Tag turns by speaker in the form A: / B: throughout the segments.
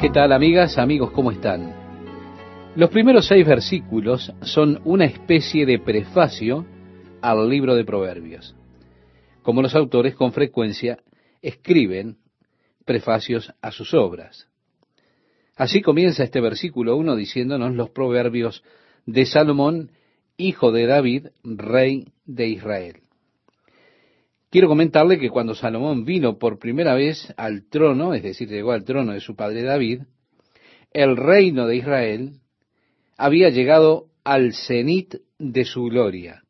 A: ¿Qué tal amigas, amigos, cómo están? Los primeros seis versículos son una especie de prefacio al libro de Proverbios. Como los autores con frecuencia escriben prefacios a sus obras. Así comienza este versículo 1 diciéndonos los proverbios de Salomón, hijo de David, rey de Israel. Quiero comentarle que cuando Salomón vino por primera vez al trono, es decir, llegó al trono de su padre David, el reino de Israel había llegado al cenit de su gloria,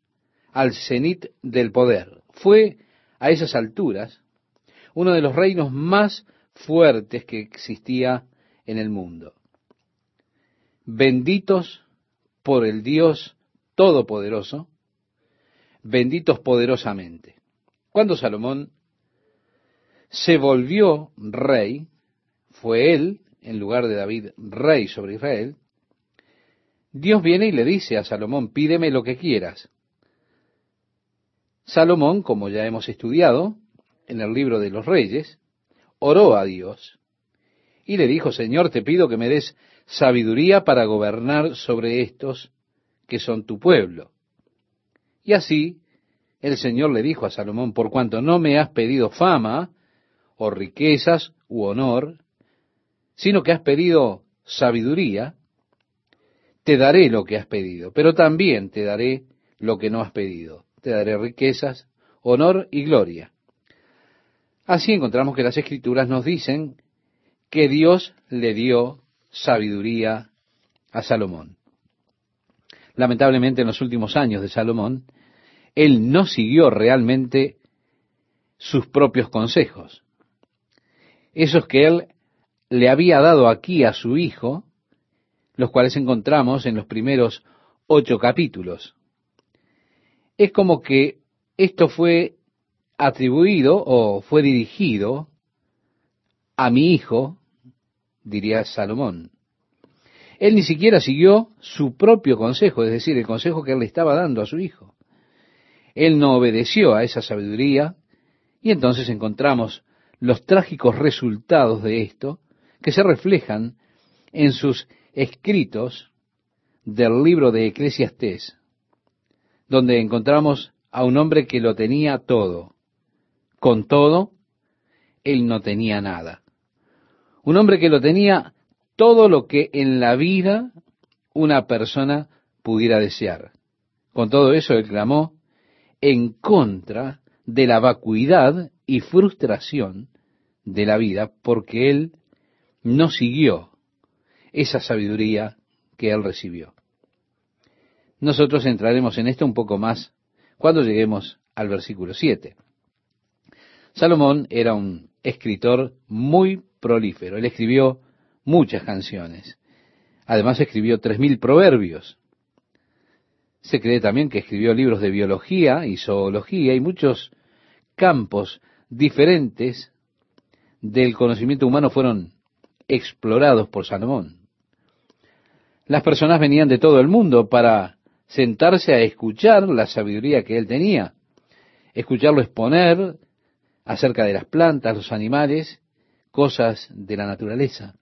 A: al cenit del poder. Fue a esas alturas uno de los reinos más fuertes que existía en el mundo. Benditos por el Dios Todopoderoso, benditos poderosamente. Cuando Salomón se volvió rey, fue él, en lugar de David, rey sobre Israel, Dios viene y le dice a Salomón, pídeme lo que quieras. Salomón, como ya hemos estudiado en el libro de los reyes, oró a Dios y le dijo, Señor, te pido que me des sabiduría para gobernar sobre estos que son tu pueblo. Y así el Señor le dijo a Salomón, por cuanto no me has pedido fama, o riquezas, u honor, sino que has pedido sabiduría, te daré lo que has pedido, pero también te daré lo que no has pedido. Te daré riquezas, honor y gloria. Así encontramos que las escrituras nos dicen que Dios le dio sabiduría a Salomón. Lamentablemente en los últimos años de Salomón, él no siguió realmente sus propios consejos. Esos que él le había dado aquí a su hijo, los cuales encontramos en los primeros ocho capítulos. Es como que esto fue atribuido o fue dirigido a mi hijo, diría Salomón. Él ni siquiera siguió su propio consejo, es decir, el consejo que él le estaba dando a su hijo. Él no obedeció a esa sabiduría y entonces encontramos los trágicos resultados de esto que se reflejan en sus escritos del libro de Eclesiastés, donde encontramos a un hombre que lo tenía todo. Con todo, él no tenía nada. Un hombre que lo tenía todo lo que en la vida una persona pudiera desear. Con todo eso, él en contra de la vacuidad y frustración de la vida, porque él no siguió esa sabiduría que él recibió. Nosotros entraremos en esto un poco más cuando lleguemos al versículo 7. Salomón era un escritor muy prolífero. Él escribió muchas canciones. Además escribió tres mil proverbios. Se cree también que escribió libros de biología y zoología y muchos campos diferentes del conocimiento humano fueron explorados por Salomón. Las personas venían de todo el mundo para sentarse a escuchar la sabiduría que él tenía, escucharlo exponer acerca de las plantas, los animales, cosas de la naturaleza.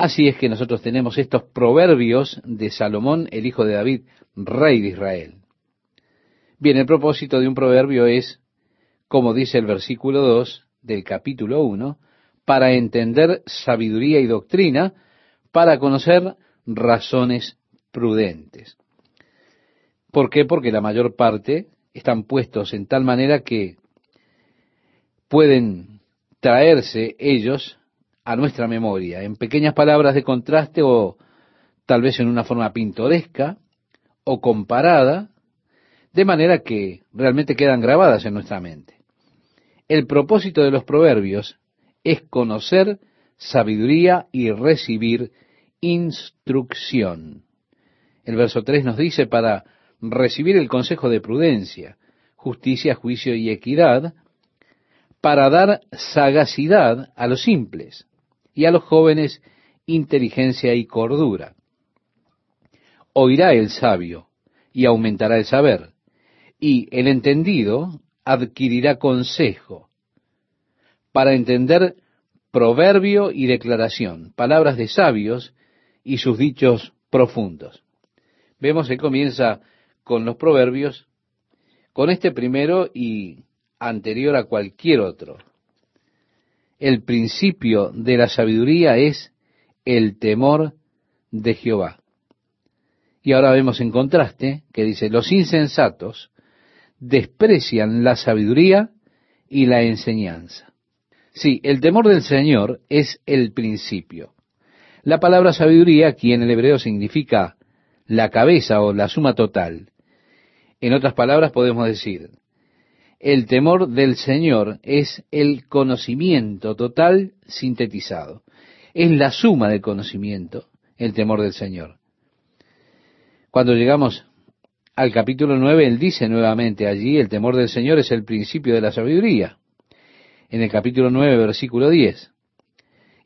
A: Así es que nosotros tenemos estos proverbios de Salomón, el hijo de David, rey de Israel. Bien, el propósito de un proverbio es, como dice el versículo 2 del capítulo 1, para entender sabiduría y doctrina, para conocer razones prudentes. ¿Por qué? Porque la mayor parte están puestos en tal manera que pueden traerse ellos a nuestra memoria, en pequeñas palabras de contraste o tal vez en una forma pintoresca o comparada, de manera que realmente quedan grabadas en nuestra mente. El propósito de los proverbios es conocer sabiduría y recibir instrucción. El verso 3 nos dice para recibir el consejo de prudencia, justicia, juicio y equidad, para dar sagacidad a los simples y a los jóvenes inteligencia y cordura. Oirá el sabio y aumentará el saber, y el entendido adquirirá consejo para entender proverbio y declaración, palabras de sabios y sus dichos profundos. Vemos que comienza con los proverbios, con este primero y anterior a cualquier otro. El principio de la sabiduría es el temor de Jehová. Y ahora vemos en contraste que dice, los insensatos desprecian la sabiduría y la enseñanza. Sí, el temor del Señor es el principio. La palabra sabiduría aquí en el hebreo significa la cabeza o la suma total. En otras palabras podemos decir, el temor del Señor es el conocimiento total sintetizado. Es la suma del conocimiento, el temor del Señor. Cuando llegamos al capítulo 9, él dice nuevamente allí, el temor del Señor es el principio de la sabiduría. En el capítulo 9, versículo 10.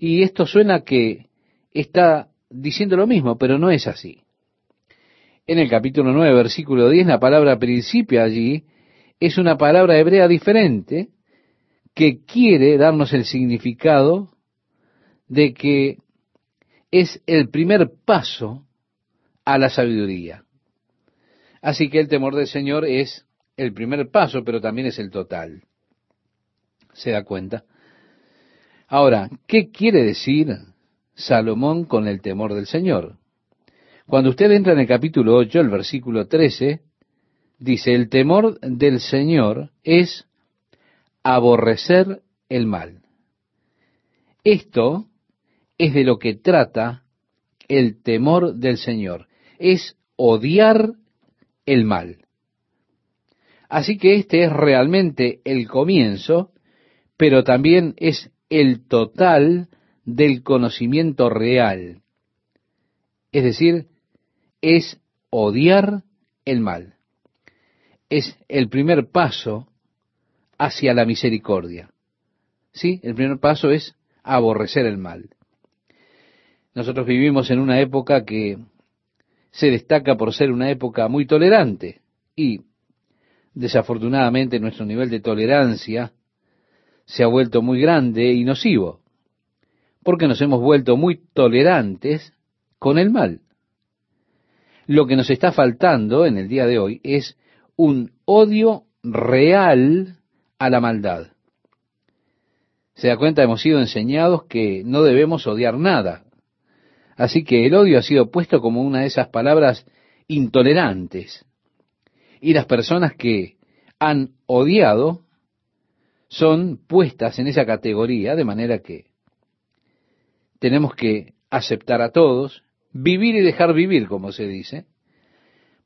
A: Y esto suena que está diciendo lo mismo, pero no es así. En el capítulo 9, versículo 10, la palabra principio allí es una palabra hebrea diferente que quiere darnos el significado de que es el primer paso a la sabiduría. Así que el temor del Señor es el primer paso, pero también es el total. ¿Se da cuenta? Ahora, ¿qué quiere decir Salomón con el temor del Señor? Cuando usted entra en el capítulo 8, el versículo 13, dice, el temor del Señor es aborrecer el mal. Esto es de lo que trata el temor del Señor es odiar el mal. Así que este es realmente el comienzo, pero también es el total del conocimiento real. Es decir, es odiar el mal. Es el primer paso hacia la misericordia. ¿Sí? El primer paso es aborrecer el mal. Nosotros vivimos en una época que se destaca por ser una época muy tolerante y desafortunadamente nuestro nivel de tolerancia se ha vuelto muy grande y nocivo, porque nos hemos vuelto muy tolerantes con el mal. Lo que nos está faltando en el día de hoy es un odio real a la maldad. Se da cuenta, hemos sido enseñados que no debemos odiar nada, Así que el odio ha sido puesto como una de esas palabras intolerantes. Y las personas que han odiado son puestas en esa categoría, de manera que tenemos que aceptar a todos, vivir y dejar vivir, como se dice,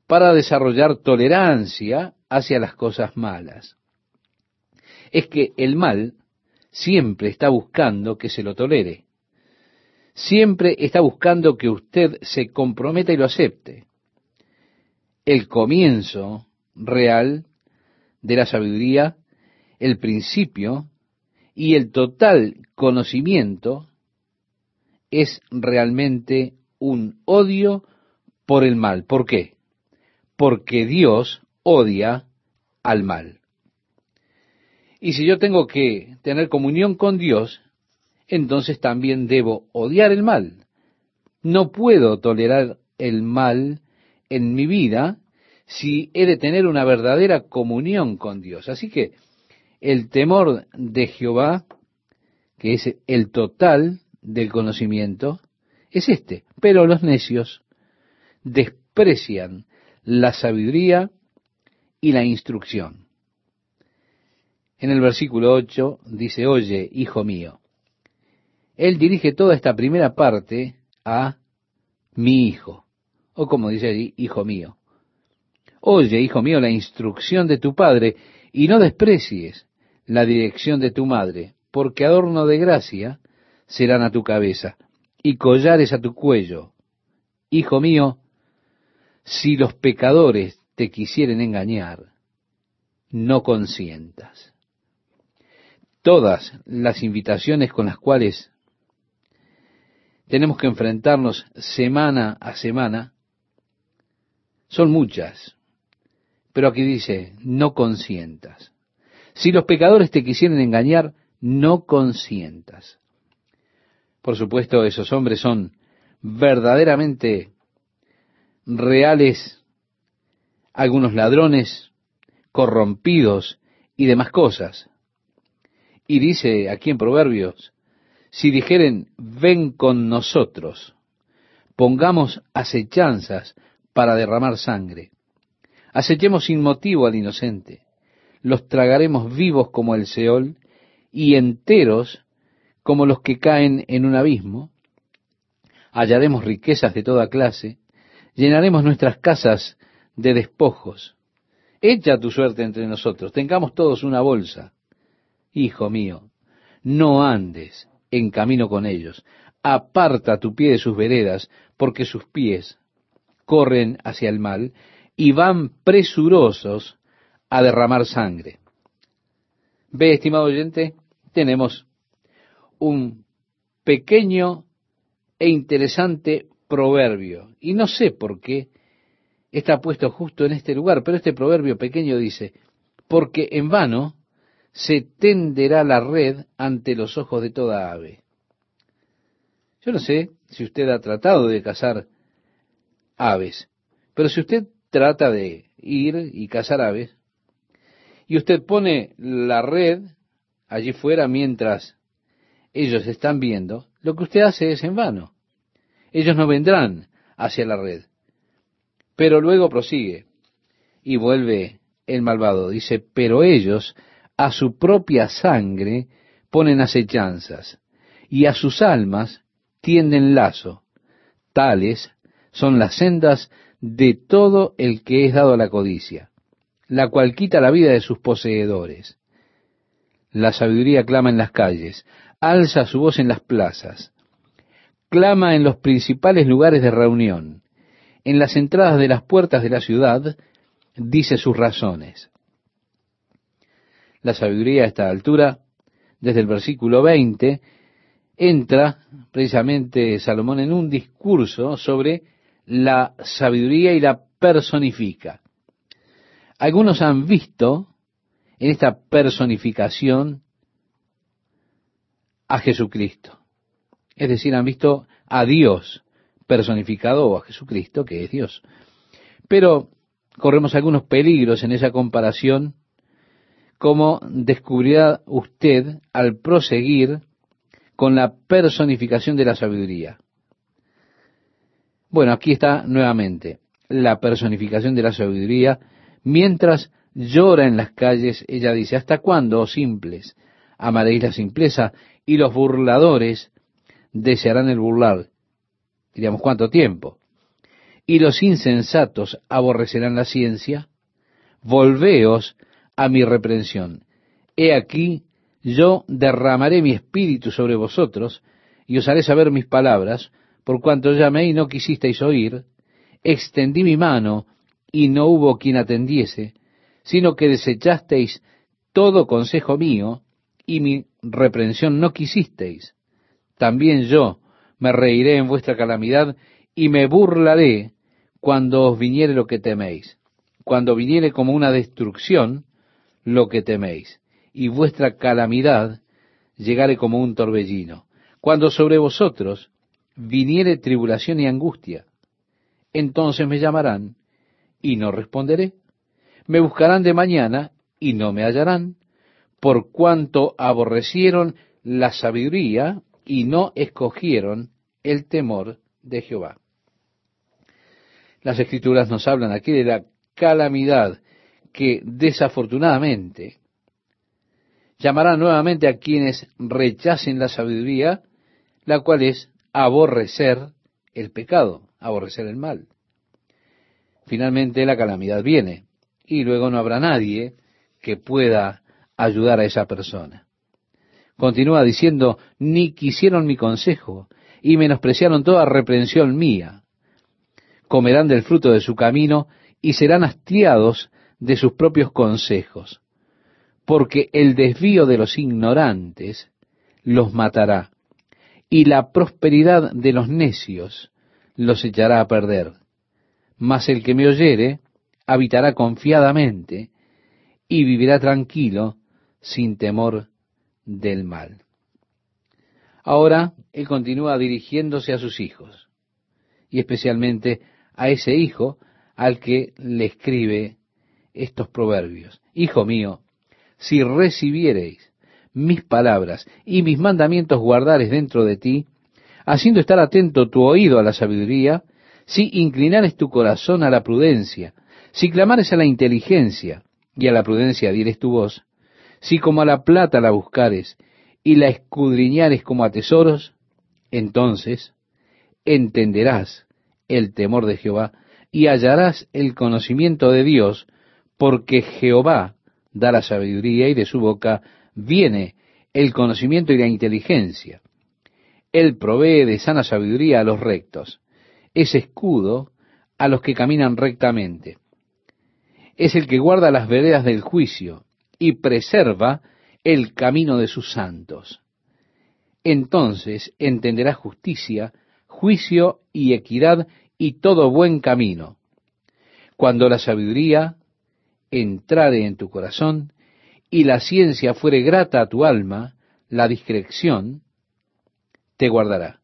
A: para desarrollar tolerancia hacia las cosas malas. Es que el mal siempre está buscando que se lo tolere siempre está buscando que usted se comprometa y lo acepte. El comienzo real de la sabiduría, el principio y el total conocimiento es realmente un odio por el mal. ¿Por qué? Porque Dios odia al mal. Y si yo tengo que tener comunión con Dios, entonces también debo odiar el mal. No puedo tolerar el mal en mi vida si he de tener una verdadera comunión con Dios. Así que el temor de Jehová, que es el total del conocimiento, es este. Pero los necios desprecian la sabiduría y la instrucción. En el versículo 8 dice, oye, hijo mío, él dirige toda esta primera parte a mi hijo, o como dice allí, hijo mío. Oye, hijo mío, la instrucción de tu padre, y no desprecies la dirección de tu madre, porque adorno de gracia serán a tu cabeza, y collares a tu cuello. Hijo mío, si los pecadores te quisieren engañar, no consientas. Todas las invitaciones con las cuales tenemos que enfrentarnos semana a semana, son muchas. Pero aquí dice, no consientas. Si los pecadores te quisieren engañar, no consientas. Por supuesto, esos hombres son verdaderamente reales, algunos ladrones, corrompidos y demás cosas. Y dice aquí en Proverbios, si dijeren, ven con nosotros, pongamos acechanzas para derramar sangre, acechemos sin motivo al inocente, los tragaremos vivos como el Seol y enteros como los que caen en un abismo, hallaremos riquezas de toda clase, llenaremos nuestras casas de despojos. Echa tu suerte entre nosotros, tengamos todos una bolsa. Hijo mío, no andes en camino con ellos, aparta tu pie de sus veredas, porque sus pies corren hacia el mal y van presurosos a derramar sangre. Ve, estimado oyente, tenemos un pequeño e interesante proverbio. Y no sé por qué está puesto justo en este lugar, pero este proverbio pequeño dice, porque en vano se tenderá la red ante los ojos de toda ave. Yo no sé si usted ha tratado de cazar aves, pero si usted trata de ir y cazar aves, y usted pone la red allí fuera mientras ellos están viendo, lo que usted hace es en vano. Ellos no vendrán hacia la red. Pero luego prosigue y vuelve el malvado. Dice, pero ellos a su propia sangre ponen acechanzas y a sus almas tienden lazo. Tales son las sendas de todo el que es dado a la codicia la cual quita la vida de sus poseedores. La sabiduría clama en las calles, alza su voz en las plazas, clama en los principales lugares de reunión, en las entradas de las puertas de la ciudad, dice sus razones. La sabiduría a esta altura, desde el versículo 20, entra precisamente Salomón en un discurso sobre la sabiduría y la personifica. Algunos han visto en esta personificación a Jesucristo. Es decir, han visto a Dios personificado o a Jesucristo, que es Dios. Pero corremos algunos peligros en esa comparación, como descubrirá usted al proseguir con la personificación de la sabiduría. Bueno, aquí está nuevamente la personificación de la sabiduría Mientras llora en las calles, ella dice, ¿hasta cuándo, oh simples, amaréis la simpleza y los burladores desearán el burlar? Diríamos, ¿cuánto tiempo? Y los insensatos aborrecerán la ciencia. Volveos a mi reprensión. He aquí, yo derramaré mi espíritu sobre vosotros, y os haré saber mis palabras, por cuanto llamé y no quisisteis oír, extendí mi mano y no hubo quien atendiese, sino que desechasteis todo consejo mío, y mi reprensión no quisisteis. También yo me reiré en vuestra calamidad, y me burlaré cuando os viniere lo que teméis, cuando viniere como una destrucción lo que teméis, y vuestra calamidad llegare como un torbellino, cuando sobre vosotros viniere tribulación y angustia, entonces me llamarán, y no responderé. Me buscarán de mañana y no me hallarán, por cuanto aborrecieron la sabiduría y no escogieron el temor de Jehová. Las escrituras nos hablan aquí de la calamidad que desafortunadamente llamará nuevamente a quienes rechacen la sabiduría, la cual es aborrecer el pecado, aborrecer el mal finalmente la calamidad viene y luego no habrá nadie que pueda ayudar a esa persona. Continúa diciendo, ni quisieron mi consejo y menospreciaron toda reprensión mía. Comerán del fruto de su camino y serán hastiados de sus propios consejos, porque el desvío de los ignorantes los matará, y la prosperidad de los necios los echará a perder mas el que me oyere habitará confiadamente y vivirá tranquilo sin temor del mal. Ahora él continúa dirigiéndose a sus hijos, y especialmente a ese hijo al que le escribe estos proverbios. Hijo mío, si recibiereis mis palabras y mis mandamientos guardares dentro de ti, haciendo estar atento tu oído a la sabiduría, si inclinares tu corazón a la prudencia, si clamares a la inteligencia y a la prudencia dieres tu voz, si como a la plata la buscares y la escudriñares como a tesoros, entonces entenderás el temor de Jehová y hallarás el conocimiento de Dios, porque Jehová da la sabiduría y de su boca viene el conocimiento y la inteligencia. Él provee de sana sabiduría a los rectos, es escudo a los que caminan rectamente. Es el que guarda las veredas del juicio y preserva el camino de sus santos. Entonces entenderás justicia, juicio y equidad y todo buen camino. Cuando la sabiduría entrare en tu corazón y la ciencia fuere grata a tu alma, la discreción te guardará.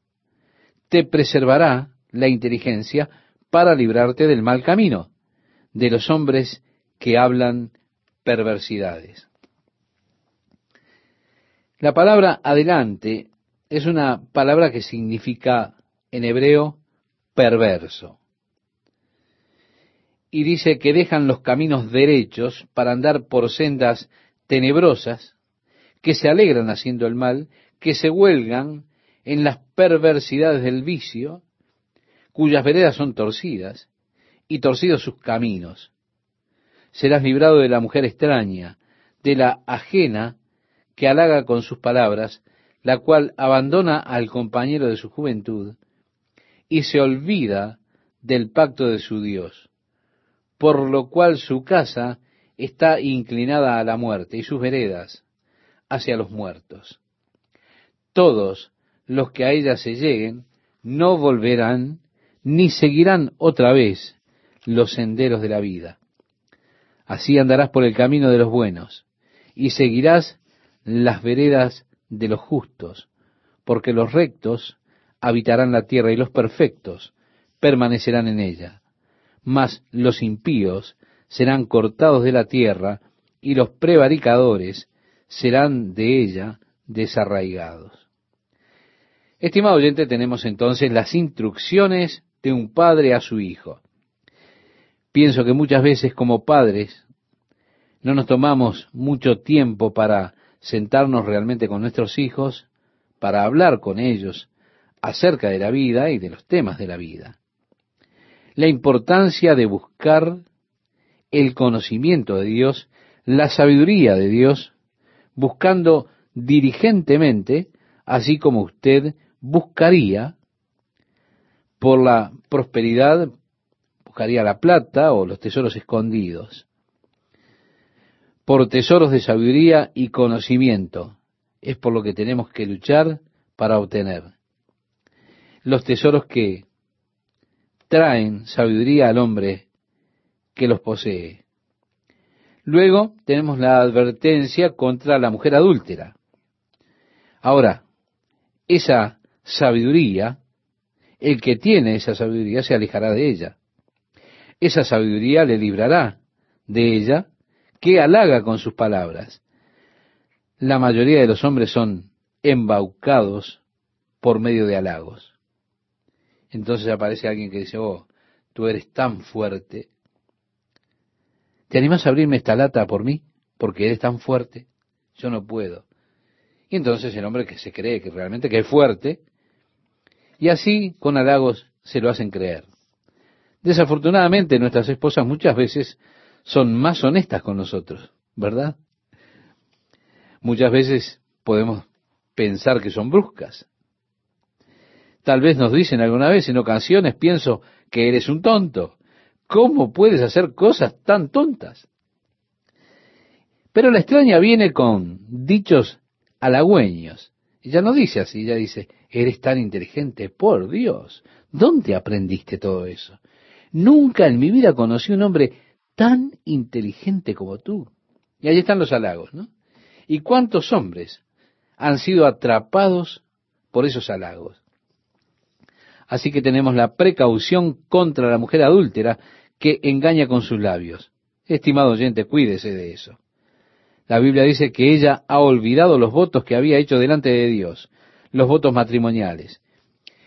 A: Te preservará la inteligencia para librarte del mal camino, de los hombres que hablan perversidades. La palabra adelante es una palabra que significa en hebreo perverso. Y dice que dejan los caminos derechos para andar por sendas tenebrosas, que se alegran haciendo el mal, que se huelgan en las perversidades del vicio, cuyas veredas son torcidas, y torcidos sus caminos. Serás librado de la mujer extraña, de la ajena que halaga con sus palabras, la cual abandona al compañero de su juventud, y se olvida del pacto de su Dios, por lo cual su casa está inclinada a la muerte y sus veredas hacia los muertos. Todos los que a ella se lleguen no volverán ni seguirán otra vez los senderos de la vida. Así andarás por el camino de los buenos y seguirás las veredas de los justos, porque los rectos habitarán la tierra y los perfectos permanecerán en ella. Mas los impíos serán cortados de la tierra y los prevaricadores serán de ella desarraigados. Estimado oyente, tenemos entonces las instrucciones de un padre a su hijo. Pienso que muchas veces como padres no nos tomamos mucho tiempo para sentarnos realmente con nuestros hijos, para hablar con ellos acerca de la vida y de los temas de la vida. La importancia de buscar el conocimiento de Dios, la sabiduría de Dios, buscando diligentemente, así como usted buscaría por la prosperidad, buscaría la plata o los tesoros escondidos, por tesoros de sabiduría y conocimiento. Es por lo que tenemos que luchar para obtener. Los tesoros que traen sabiduría al hombre que los posee. Luego tenemos la advertencia contra la mujer adúltera. Ahora, esa sabiduría, el que tiene esa sabiduría se alejará de ella. Esa sabiduría le librará de ella que halaga con sus palabras. La mayoría de los hombres son embaucados por medio de halagos. Entonces aparece alguien que dice, oh, tú eres tan fuerte, ¿Te animas a abrirme esta lata por mí? Porque eres tan fuerte. Yo no puedo. Y entonces el hombre que se cree que realmente que es fuerte, y así con halagos se lo hacen creer. Desafortunadamente nuestras esposas muchas veces son más honestas con nosotros, ¿verdad? Muchas veces podemos pensar que son bruscas. Tal vez nos dicen alguna vez en ocasiones, pienso que eres un tonto. ¿Cómo puedes hacer cosas tan tontas? Pero la extraña viene con dichos halagüeños. Ella no dice así, ella dice, eres tan inteligente, por Dios, ¿dónde aprendiste todo eso? Nunca en mi vida conocí un hombre tan inteligente como tú. Y ahí están los halagos, ¿no? ¿Y cuántos hombres han sido atrapados por esos halagos. Así que tenemos la precaución contra la mujer adúltera que engaña con sus labios. Estimado oyente, cuídese de eso. La Biblia dice que ella ha olvidado los votos que había hecho delante de Dios, los votos matrimoniales.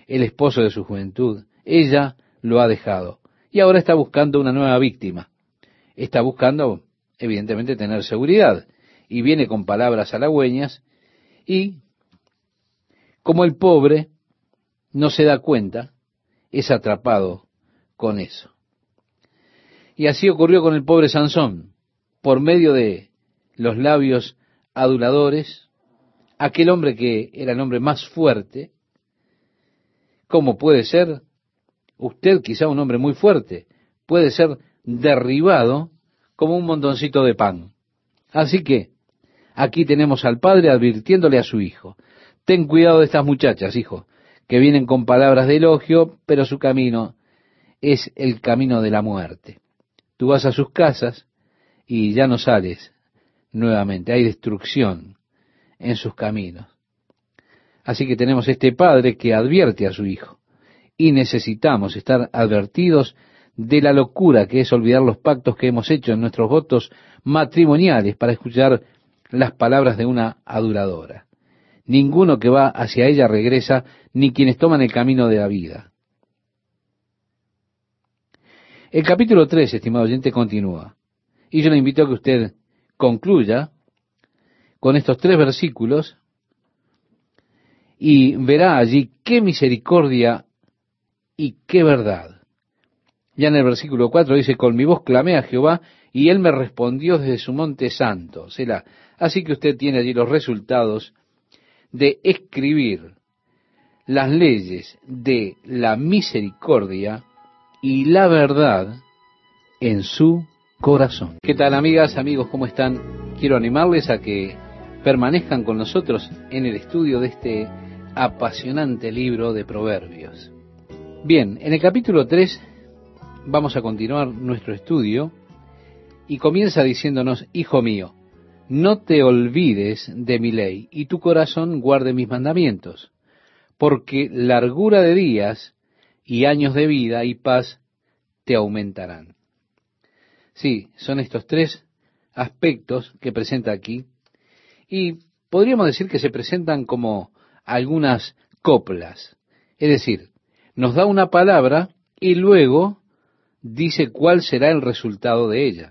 A: El esposo de su juventud, ella lo ha dejado y ahora está buscando una nueva víctima. Está buscando, evidentemente, tener seguridad y viene con palabras halagüeñas y, como el pobre no se da cuenta, es atrapado con eso. Y así ocurrió con el pobre Sansón, por medio de los labios aduladores, aquel hombre que era el hombre más fuerte, ¿cómo puede ser usted quizá un hombre muy fuerte? Puede ser derribado como un montoncito de pan. Así que aquí tenemos al padre advirtiéndole a su hijo, ten cuidado de estas muchachas, hijo, que vienen con palabras de elogio, pero su camino es el camino de la muerte. Tú vas a sus casas y ya no sales nuevamente. Hay destrucción en sus caminos. Así que tenemos este padre que advierte a su hijo. Y necesitamos estar advertidos de la locura que es olvidar los pactos que hemos hecho en nuestros votos matrimoniales para escuchar las palabras de una aduladora. Ninguno que va hacia ella regresa, ni quienes toman el camino de la vida. El capítulo 3, estimado oyente, continúa. Y yo le invito a que usted concluya con estos tres versículos y verá allí qué misericordia y qué verdad. Ya en el versículo 4 dice, con mi voz clamé a Jehová y él me respondió desde su monte santo. Será. Así que usted tiene allí los resultados de escribir las leyes de la misericordia y la verdad en su corazón. ¿Qué tal amigas, amigos? ¿Cómo están? Quiero animarles a que permanezcan con nosotros en el estudio de este apasionante libro de Proverbios. Bien, en el capítulo 3 vamos a continuar nuestro estudio y comienza diciéndonos, Hijo mío, no te olvides de mi ley y tu corazón guarde mis mandamientos, porque largura de días y años de vida y paz te aumentarán. Sí, son estos tres aspectos que presenta aquí y podríamos decir que se presentan como algunas coplas. Es decir, nos da una palabra y luego dice cuál será el resultado de ella.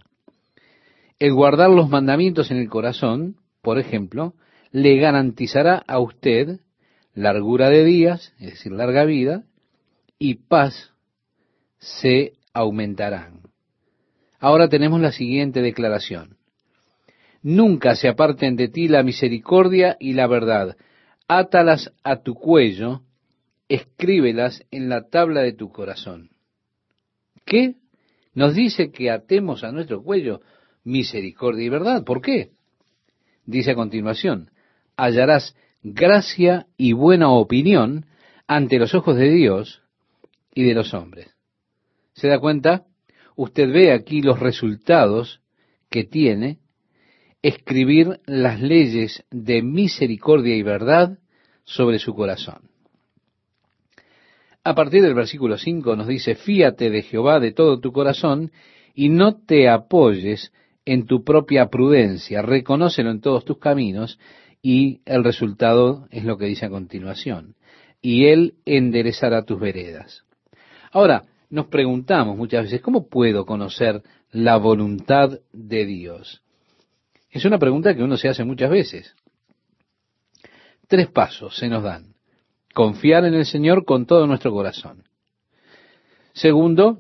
A: El guardar los mandamientos en el corazón, por ejemplo, le garantizará a usted largura de días, es decir, larga vida, y paz se aumentarán. Ahora tenemos la siguiente declaración. Nunca se aparten de ti la misericordia y la verdad. Átalas a tu cuello, escríbelas en la tabla de tu corazón. ¿Qué? Nos dice que atemos a nuestro cuello misericordia y verdad. ¿Por qué? Dice a continuación, hallarás gracia y buena opinión ante los ojos de Dios y de los hombres. ¿Se da cuenta? Usted ve aquí los resultados que tiene escribir las leyes de misericordia y verdad sobre su corazón. A partir del versículo 5 nos dice, fíate de Jehová de todo tu corazón y no te apoyes en tu propia prudencia, reconócelo en todos tus caminos y el resultado es lo que dice a continuación. Y Él enderezará tus veredas. Ahora, nos preguntamos muchas veces, ¿cómo puedo conocer la voluntad de Dios? Es una pregunta que uno se hace muchas veces. Tres pasos se nos dan. Confiar en el Señor con todo nuestro corazón. Segundo,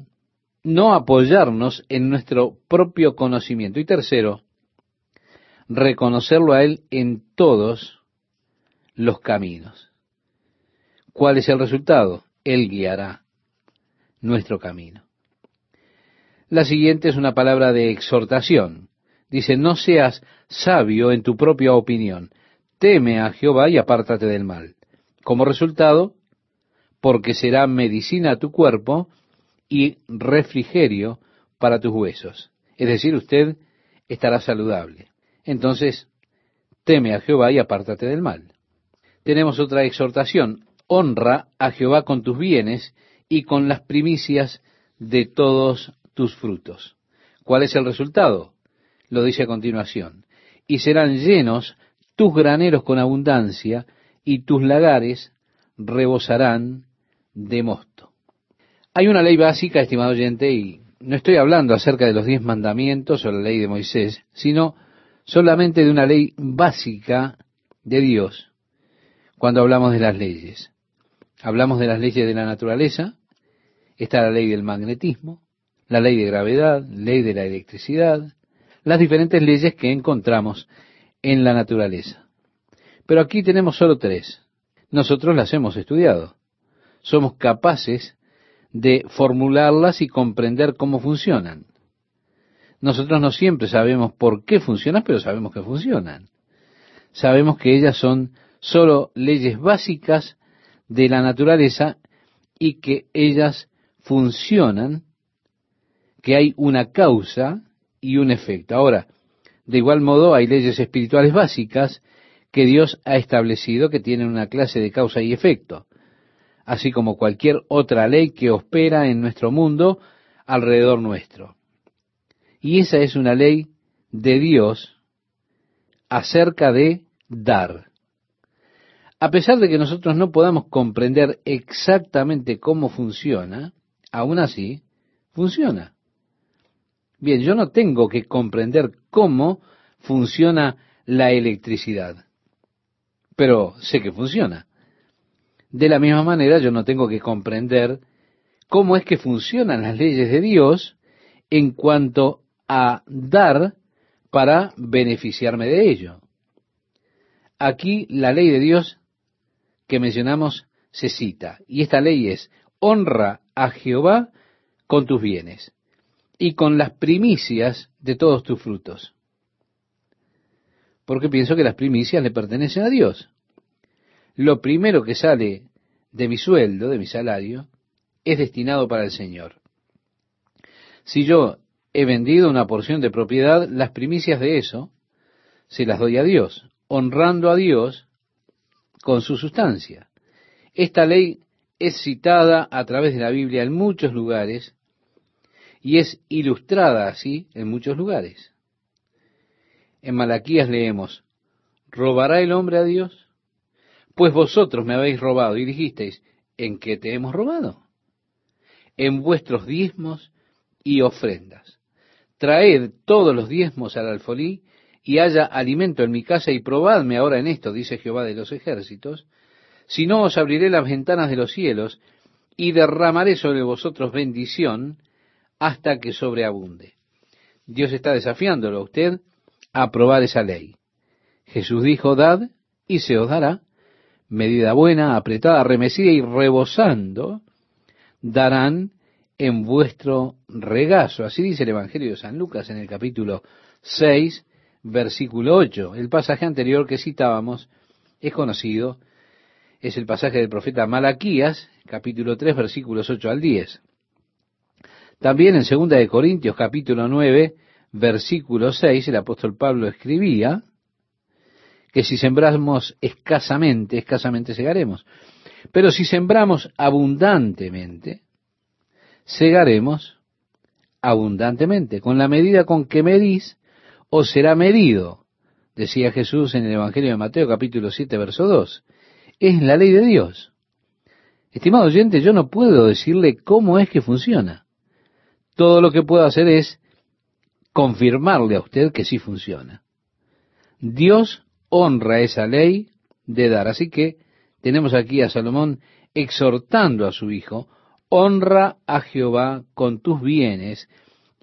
A: no apoyarnos en nuestro propio conocimiento. Y tercero, reconocerlo a Él en todos los caminos. ¿Cuál es el resultado? Él guiará nuestro camino. La siguiente es una palabra de exhortación. Dice, no seas sabio en tu propia opinión, teme a Jehová y apártate del mal. Como resultado, porque será medicina a tu cuerpo y refrigerio para tus huesos. Es decir, usted estará saludable. Entonces, teme a Jehová y apártate del mal. tenemos otra exhortación. Honra a Jehová con tus bienes y con las primicias de todos tus frutos. ¿Cuál es el resultado? Lo dice a continuación. Y serán llenos tus graneros con abundancia y tus lagares rebosarán de mosto. Hay una ley básica, estimado oyente, y no estoy hablando acerca de los diez mandamientos o la ley de Moisés, sino solamente de una ley básica de Dios cuando hablamos de las leyes. Hablamos de las leyes de la naturaleza, está la ley del magnetismo, la ley de gravedad, ley de la electricidad, las diferentes leyes que encontramos en la naturaleza. Pero aquí tenemos solo tres. Nosotros las hemos estudiado. Somos capaces de formularlas y comprender cómo funcionan. Nosotros no siempre sabemos por qué funcionan, pero sabemos que funcionan. Sabemos que ellas son solo leyes básicas de la naturaleza y que ellas funcionan, que hay una causa y un efecto. Ahora, de igual modo hay leyes espirituales básicas que Dios ha establecido que tienen una clase de causa y efecto, así como cualquier otra ley que opera en nuestro mundo alrededor nuestro. Y esa es una ley de Dios acerca de dar. A pesar de que nosotros no podamos comprender exactamente cómo funciona, aún así, funciona. Bien, yo no tengo que comprender cómo funciona la electricidad, pero sé que funciona. De la misma manera, yo no tengo que comprender cómo es que funcionan las leyes de Dios en cuanto a dar para beneficiarme de ello. Aquí la ley de Dios que mencionamos se cita, y esta ley es, honra a Jehová con tus bienes y con las primicias de todos tus frutos. Porque pienso que las primicias le pertenecen a Dios. Lo primero que sale de mi sueldo, de mi salario, es destinado para el Señor. Si yo he vendido una porción de propiedad, las primicias de eso se las doy a Dios, honrando a Dios con su sustancia. Esta ley es citada a través de la Biblia en muchos lugares y es ilustrada así en muchos lugares. En Malaquías leemos, ¿robará el hombre a Dios? Pues vosotros me habéis robado y dijisteis, ¿en qué te hemos robado? En vuestros diezmos y ofrendas. Traed todos los diezmos al alfolí y haya alimento en mi casa y probadme ahora en esto, dice Jehová de los ejércitos, si no os abriré las ventanas de los cielos y derramaré sobre vosotros bendición hasta que sobreabunde. Dios está desafiándolo a usted a probar esa ley. Jesús dijo, dad y se os dará, medida buena, apretada, remecida y rebosando, darán en vuestro regazo. Así dice el Evangelio de San Lucas en el capítulo 6, versículo 8. El pasaje anterior que citábamos es conocido, es el pasaje del profeta Malaquías, capítulo 3, versículos 8 al 10. También en segunda de Corintios capítulo 9, versículo 6, el apóstol Pablo escribía que si sembramos escasamente, escasamente segaremos. Pero si sembramos abundantemente, segaremos abundantemente. Con la medida con que medís, os será medido, decía Jesús en el Evangelio de Mateo capítulo 7, verso 2. Es la ley de Dios. Estimado oyente, yo no puedo decirle cómo es que funciona todo lo que puedo hacer es confirmarle a usted que sí funciona. Dios honra esa ley de dar. Así que tenemos aquí a Salomón exhortando a su hijo, honra a Jehová con tus bienes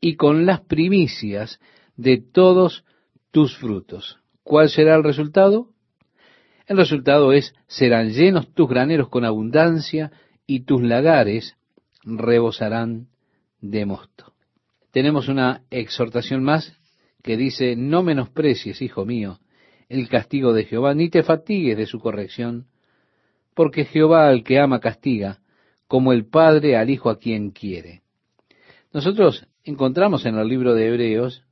A: y con las primicias de todos tus frutos. ¿Cuál será el resultado? El resultado es, serán llenos tus graneros con abundancia y tus lagares rebosarán de mosto. Tenemos una exhortación más que dice, no menosprecies, hijo mío, el castigo de Jehová, ni te fatigues de su corrección, porque Jehová al que ama castiga, como el Padre al Hijo a quien quiere. Nosotros encontramos en el libro de Hebreos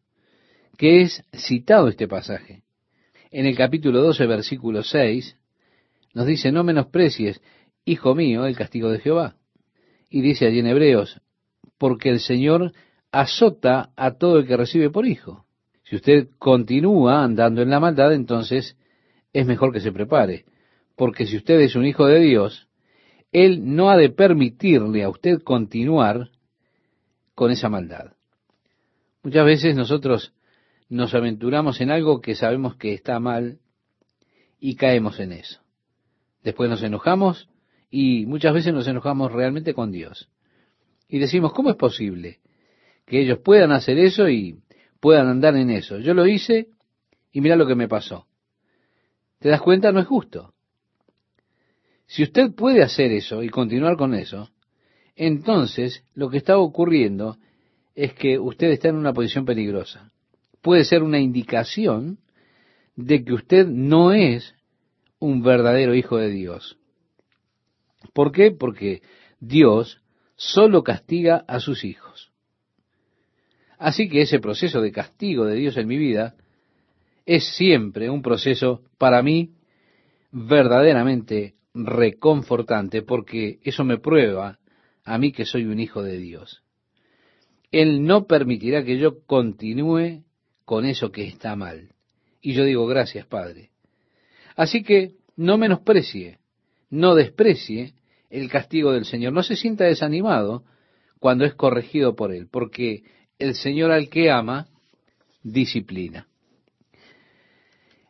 A: que es citado este pasaje. En el capítulo 12, versículo 6, nos dice, no menosprecies, hijo mío, el castigo de Jehová. Y dice allí en Hebreos, porque el Señor azota a todo el que recibe por hijo. Si usted continúa andando en la maldad, entonces es mejor que se prepare, porque si usted es un hijo de Dios, Él no ha de permitirle a usted continuar con esa maldad. Muchas veces nosotros nos aventuramos en algo que sabemos que está mal y caemos en eso. Después nos enojamos y muchas veces nos enojamos realmente con Dios. Y decimos, ¿cómo es posible que ellos puedan hacer eso y puedan andar en eso? Yo lo hice y mira lo que me pasó. ¿Te das cuenta? No es justo. Si usted puede hacer eso y continuar con eso, entonces lo que está ocurriendo es que usted está en una posición peligrosa. Puede ser una indicación de que usted no es un verdadero hijo de Dios. ¿Por qué? Porque Dios solo castiga a sus hijos. Así que ese proceso de castigo de Dios en mi vida es siempre un proceso para mí verdaderamente reconfortante porque eso me prueba a mí que soy un hijo de Dios. Él no permitirá que yo continúe con eso que está mal. Y yo digo, gracias, Padre. Así que no menosprecie, no desprecie el castigo del Señor. No se sienta desanimado cuando es corregido por Él, porque el Señor al que ama, disciplina.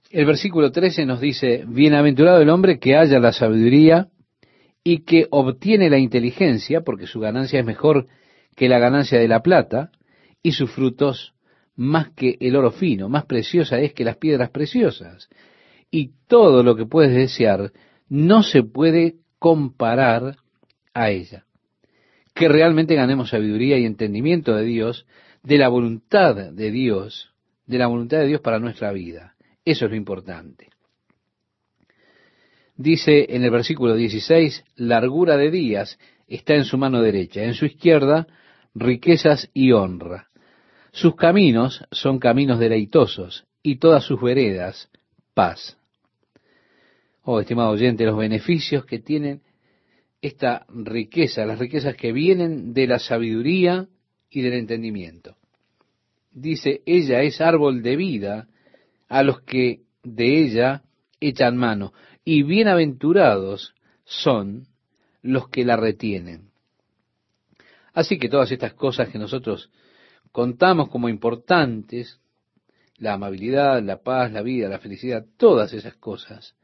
A: El versículo 13 nos dice, Bienaventurado el hombre que haya la sabiduría y que obtiene la inteligencia, porque su ganancia es mejor que la ganancia de la plata, y sus frutos más que el oro fino, más preciosa es que las piedras preciosas. Y todo lo que puedes desear no se puede comparar a ella. Que realmente ganemos sabiduría y entendimiento de Dios, de la voluntad de Dios, de la voluntad de Dios para nuestra vida. Eso es lo importante. Dice en el versículo 16, largura de días está en su mano derecha, en su izquierda riquezas y honra. Sus caminos son caminos deleitosos y todas sus veredas paz. Oh, estimado oyente, los beneficios que tienen esta riqueza, las riquezas que vienen de la sabiduría y del entendimiento. Dice, ella es árbol de vida a los que de ella echan mano, y bienaventurados son los que la retienen. Así que todas estas cosas que nosotros contamos como importantes, la amabilidad, la paz, la vida, la felicidad, todas esas cosas,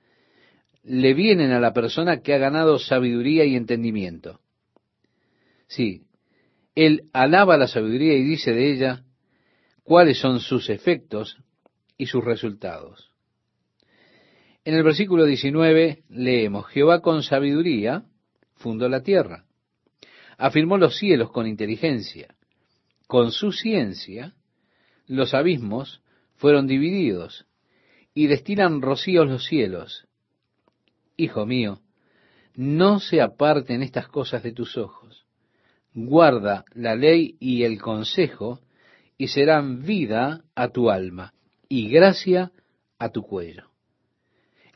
A: le vienen a la persona que ha ganado sabiduría y entendimiento. Sí, él alaba la sabiduría y dice de ella cuáles son sus efectos y sus resultados. En el versículo 19 leemos, Jehová con sabiduría fundó la tierra afirmó los cielos con inteligencia. Con su ciencia, los abismos fueron divididos y destilan rocíos los cielos. Hijo mío, no se aparten estas cosas de tus ojos. Guarda la ley y el consejo, y serán vida a tu alma y gracia a tu cuello.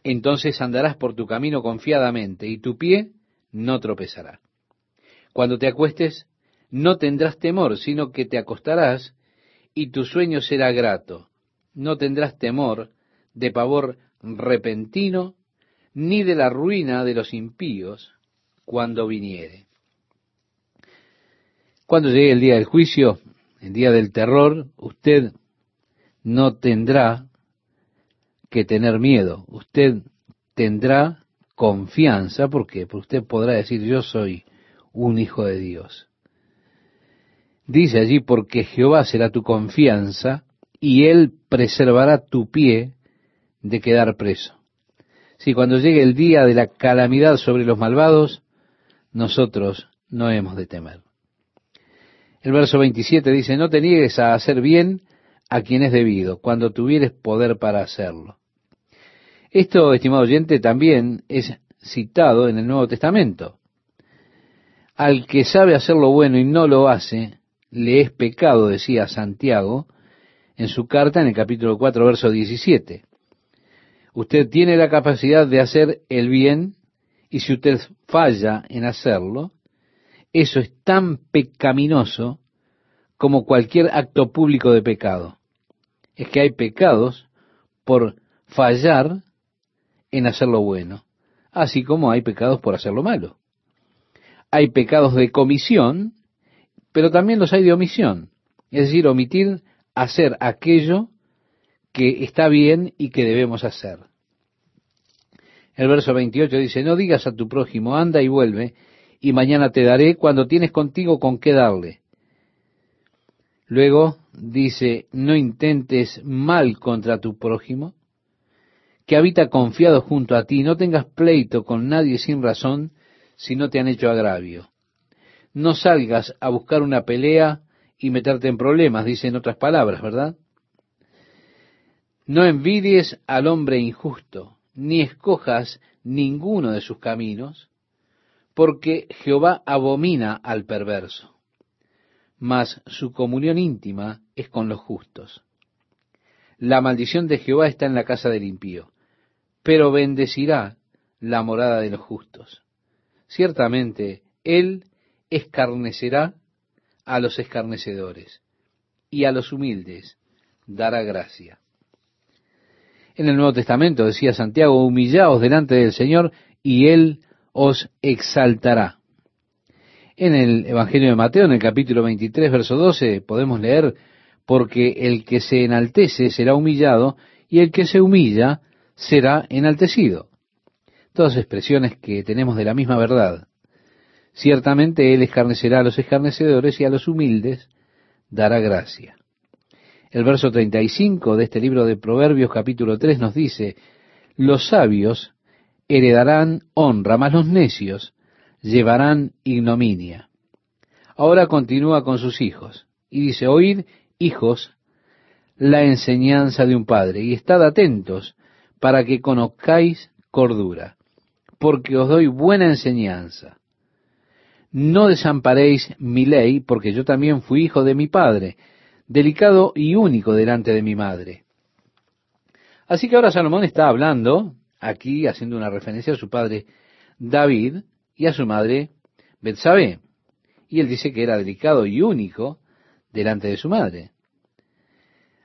A: Entonces andarás por tu camino confiadamente, y tu pie no tropezará. Cuando te acuestes, no tendrás temor, sino que te acostarás y tu sueño será grato. No tendrás temor de pavor repentino, ni de la ruina de los impíos cuando viniere. Cuando llegue el día del juicio, el día del terror, usted no tendrá que tener miedo, usted tendrá confianza, porque usted podrá decir yo soy un hijo de Dios. Dice allí, porque Jehová será tu confianza y él preservará tu pie de quedar preso. Si cuando llegue el día de la calamidad sobre los malvados, nosotros no hemos de temer. El verso 27 dice, no te niegues a hacer bien a quien es debido, cuando tuvieres poder para hacerlo. Esto, estimado oyente, también es citado en el Nuevo Testamento al que sabe hacer lo bueno y no lo hace, le es pecado, decía Santiago en su carta en el capítulo 4, verso 17. Usted tiene la capacidad de hacer el bien y si usted falla en hacerlo, eso es tan pecaminoso como cualquier acto público de pecado. Es que hay pecados por fallar en hacer lo bueno, así como hay pecados por hacer lo malo. Hay pecados de comisión, pero también los hay de omisión, es decir, omitir hacer aquello que está bien y que debemos hacer. El verso 28 dice, no digas a tu prójimo, anda y vuelve, y mañana te daré cuando tienes contigo con qué darle. Luego dice, no intentes mal contra tu prójimo, que habita confiado junto a ti, no tengas pleito con nadie sin razón si no te han hecho agravio. No salgas a buscar una pelea y meterte en problemas, dice en otras palabras, ¿verdad? No envidies al hombre injusto, ni escojas ninguno de sus caminos, porque Jehová abomina al perverso, mas su comunión íntima es con los justos. La maldición de Jehová está en la casa del impío, pero bendecirá la morada de los justos. Ciertamente, él escarnecerá a los escarnecedores, y a los humildes dará gracia. En el Nuevo Testamento decía Santiago, humillaos delante del Señor y Él os exaltará. En el Evangelio de Mateo, en el capítulo 23, verso 12, podemos leer, porque el que se enaltece será humillado y el que se humilla será enaltecido. Todas expresiones que tenemos de la misma verdad. Ciertamente Él escarnecerá a los escarnecedores y a los humildes dará gracia. El verso 35 de este libro de Proverbios capítulo 3 nos dice, los sabios heredarán honra, mas los necios llevarán ignominia. Ahora continúa con sus hijos y dice, oíd, hijos, la enseñanza de un padre y estad atentos para que conozcáis cordura, porque os doy buena enseñanza. No desamparéis mi ley, porque yo también fui hijo de mi padre, delicado y único delante de mi madre. Así que ahora Salomón está hablando, aquí haciendo una referencia a su padre David y a su madre Betsabé. Y él dice que era delicado y único delante de su madre.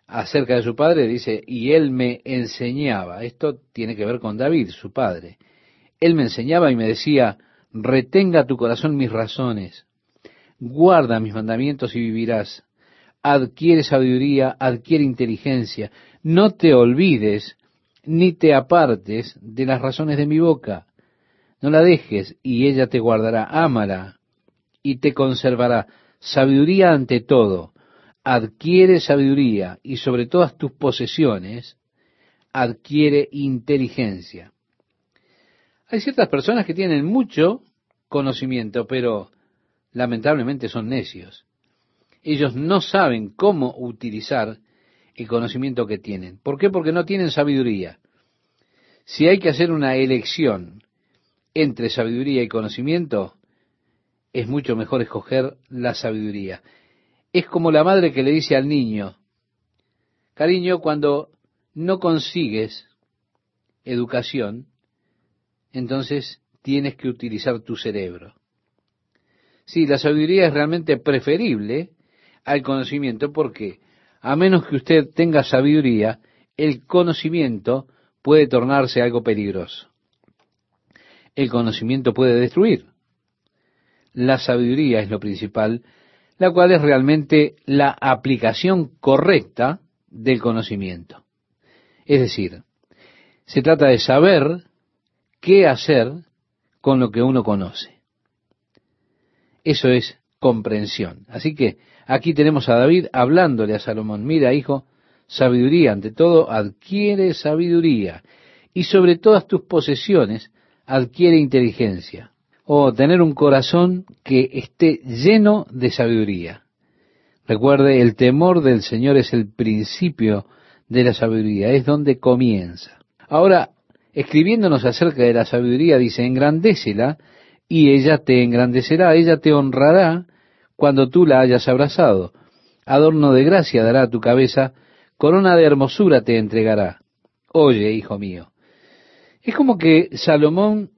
A: Acerca de su padre dice, y él me enseñaba. Esto tiene que ver con David, su padre. Él me enseñaba y me decía, retenga tu corazón mis razones, guarda mis mandamientos y vivirás, adquiere sabiduría, adquiere inteligencia, no te olvides ni te apartes de las razones de mi boca, no la dejes y ella te guardará, ámala y te conservará, sabiduría ante todo, adquiere sabiduría y sobre todas tus posesiones, adquiere inteligencia. Hay ciertas personas que tienen mucho conocimiento, pero lamentablemente son necios. Ellos no saben cómo utilizar el conocimiento que tienen. ¿Por qué? Porque no tienen sabiduría. Si hay que hacer una elección entre sabiduría y conocimiento, es mucho mejor escoger la sabiduría. Es como la madre que le dice al niño, cariño, cuando no consigues educación, entonces tienes que utilizar tu cerebro. Sí, la sabiduría es realmente preferible al conocimiento porque a menos que usted tenga sabiduría, el conocimiento puede tornarse algo peligroso. El conocimiento puede destruir. La sabiduría es lo principal, la cual es realmente la aplicación correcta del conocimiento. Es decir, se trata de saber qué hacer con lo que uno conoce. Eso es comprensión. Así que aquí tenemos a David hablándole a Salomón, mira hijo, sabiduría ante todo, adquiere sabiduría y sobre todas tus posesiones adquiere inteligencia. O tener un corazón que esté lleno de sabiduría. Recuerde, el temor del Señor es el principio de la sabiduría, es donde comienza. Ahora, escribiéndonos acerca de la sabiduría, dice, engrandécela y ella te engrandecerá, ella te honrará cuando tú la hayas abrazado. Adorno de gracia dará a tu cabeza, corona de hermosura te entregará. Oye, hijo mío, Es como que Salomón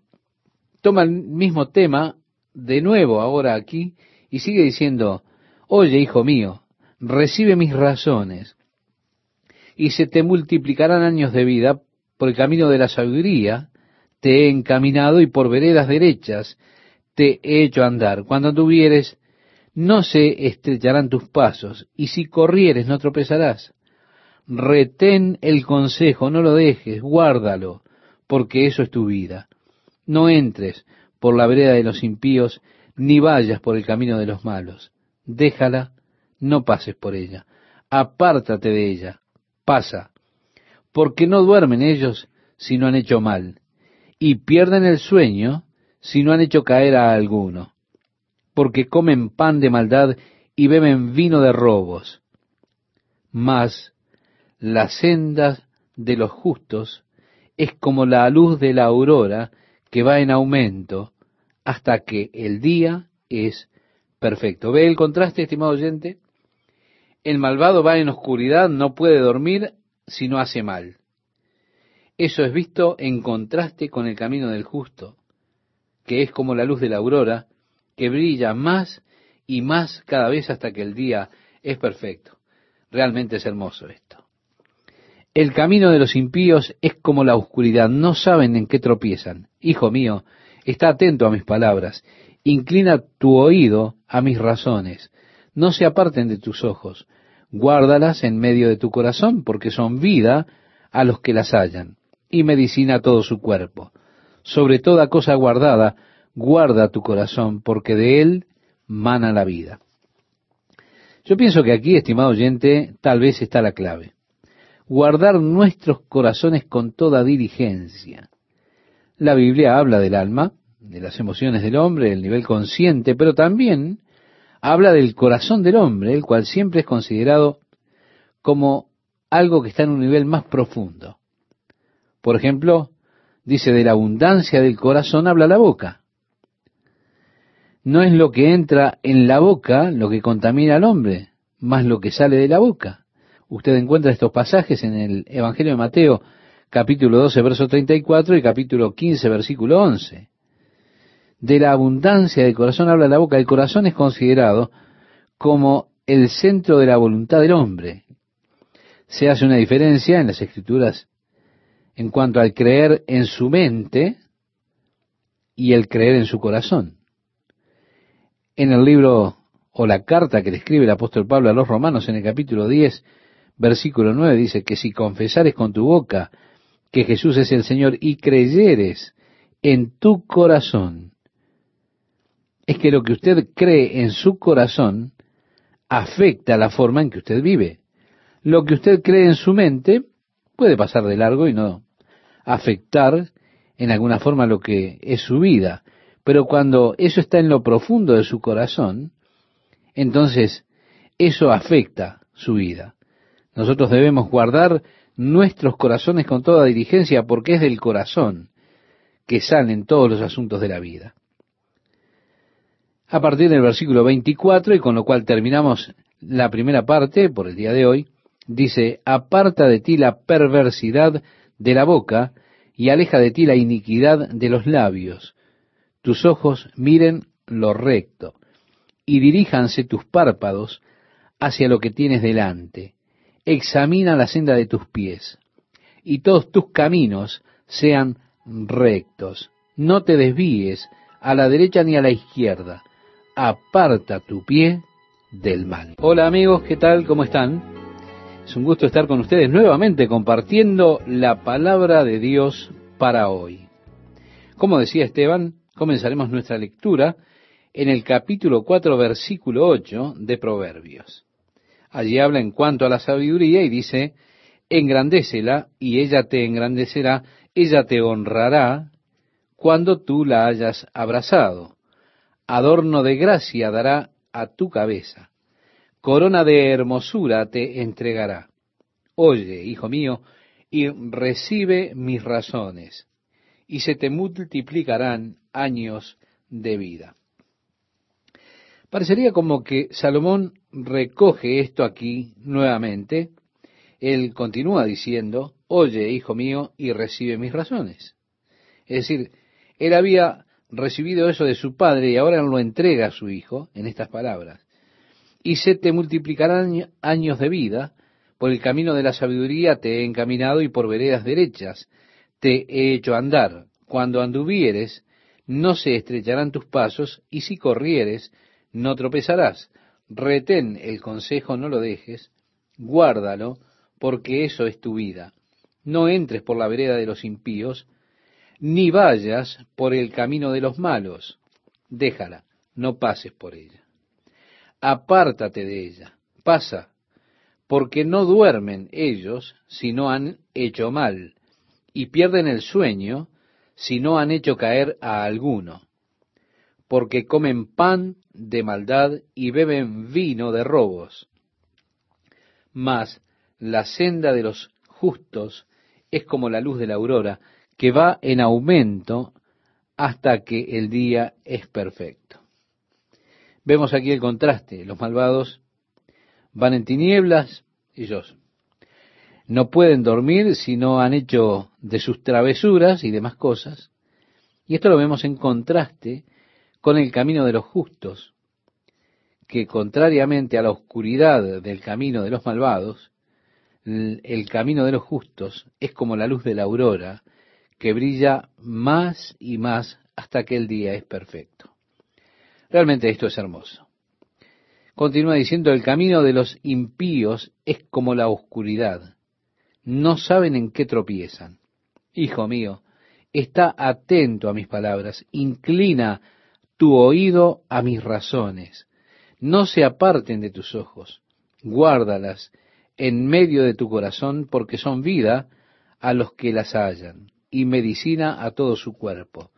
A: toma el mismo tema de nuevo ahora aquí y sigue diciendo, oye, hijo mío, recibe mis razones y se te multiplicarán años de vida por el camino de la sabiduría, te he encaminado y por veredas derechas te he hecho andar. Cuando tuvieres, no se estrecharán tus pasos, y si corrieres no tropezarás. Retén el consejo, no lo dejes, guárdalo, porque eso es tu vida. No entres por la vereda de los impíos, ni vayas por el camino de los malos. Déjala, no pases por ella. Apártate de ella, pasa, porque no duermen ellos si no han hecho mal, y pierden el sueño si no han hecho caer a alguno, porque comen pan de maldad y beben vino de robos. Mas las sendas de los justos es como la luz de la aurora que va en aumento hasta que el día es perfecto. ¿Ve el contraste, estimado oyente? El malvado va en oscuridad, no puede dormir si no hace mal. Eso es visto en contraste con el camino del justo, que es como la luz de la aurora, que brilla más y más cada vez hasta que el día es perfecto. Realmente es hermoso esto. El camino de los impíos es como la oscuridad, no saben en qué tropiezan. Hijo mío, está atento a mis palabras, inclina tu oído a mis razones, no se aparten de tus ojos, guárdalas en medio de tu corazón, porque son vida a los que las hallan, y medicina a todo su cuerpo. Sobre toda cosa guardada, guarda tu corazón, porque de él mana la vida. Yo pienso que aquí, estimado oyente, tal vez está la clave. Guardar nuestros corazones con toda diligencia. La Biblia habla del alma, de las emociones del hombre, el nivel consciente, pero también habla del corazón del hombre, el cual siempre es considerado como algo que está en un nivel más profundo. Por ejemplo, dice, de la abundancia del corazón habla la boca. No es lo que entra en la boca lo que contamina al hombre, más lo que sale de la boca. Usted encuentra estos pasajes en el Evangelio de Mateo, capítulo 12, verso 34 y capítulo 15, versículo 11 de la abundancia del corazón habla la boca. El corazón es considerado como el centro de la voluntad del hombre. Se hace una diferencia en las escrituras en cuanto al creer en su mente y el creer en su corazón. En el libro o la carta que le escribe el apóstol Pablo a los romanos en el capítulo 10, versículo 9, dice que si confesares con tu boca que Jesús es el Señor y creyeres en tu corazón es que lo que usted cree en su corazón afecta la forma en que usted vive. Lo que usted cree en su mente puede pasar de largo y no afectar en alguna forma lo que es su vida. Pero cuando eso está en lo profundo de su corazón, entonces eso afecta su vida. Nosotros debemos guardar nuestros corazones con toda diligencia porque es del corazón que salen todos los asuntos de la vida a partir del versículo 24, y con lo cual terminamos la primera parte por el día de hoy, dice, aparta de ti la perversidad de la boca y aleja de ti la iniquidad de los labios. Tus ojos miren lo recto y diríjanse tus párpados hacia lo que tienes delante. Examina la senda de tus pies y todos tus caminos sean rectos. No te desvíes a la derecha ni a la izquierda aparta tu pie del mal. Hola amigos, ¿qué tal? ¿Cómo están? Es un gusto estar con ustedes nuevamente compartiendo la palabra de Dios para hoy. Como decía Esteban, comenzaremos nuestra lectura en el capítulo 4, versículo 8 de Proverbios. Allí habla en cuanto a la sabiduría y dice, engrandécela y ella te engrandecerá, ella te honrará cuando tú la hayas abrazado adorno de gracia dará a tu cabeza, corona de hermosura te entregará. Oye, hijo mío, y recibe mis razones, y se te multiplicarán años de vida. Parecería como que Salomón recoge esto aquí nuevamente. Él continúa diciendo, oye, hijo mío, y recibe mis razones. Es decir, él había recibido eso de su padre y ahora lo entrega a su hijo en estas palabras. Y se te multiplicarán años de vida, por el camino de la sabiduría te he encaminado y por veredas derechas te he hecho andar. Cuando anduvieres, no se estrecharán tus pasos, y si corrieres, no tropezarás. Retén el consejo, no lo dejes, guárdalo, porque eso es tu vida. No entres por la vereda de los impíos, ni vayas por el camino de los malos. Déjala, no pases por ella. Apártate de ella, pasa, porque no duermen ellos si no han hecho mal, y pierden el sueño si no han hecho caer a alguno, porque comen pan de maldad y beben vino de robos. Mas la senda de los justos es como la luz de la aurora, que va en aumento hasta que el día es perfecto. Vemos aquí el contraste. Los malvados van en tinieblas, ellos no pueden dormir si no han hecho de sus travesuras y demás cosas. Y esto lo vemos en contraste con el camino de los justos, que contrariamente a la oscuridad del camino de los malvados, el camino de los justos es como la luz de la aurora, que brilla más y más hasta que el día es perfecto. Realmente esto es hermoso. Continúa diciendo, el camino de los impíos es como la oscuridad. No saben en qué tropiezan. Hijo mío, está atento a mis palabras, inclina tu oído a mis razones. No se aparten de tus ojos, guárdalas en medio de tu corazón, porque son vida a los que las hallan y medicina a todo su cuerpo.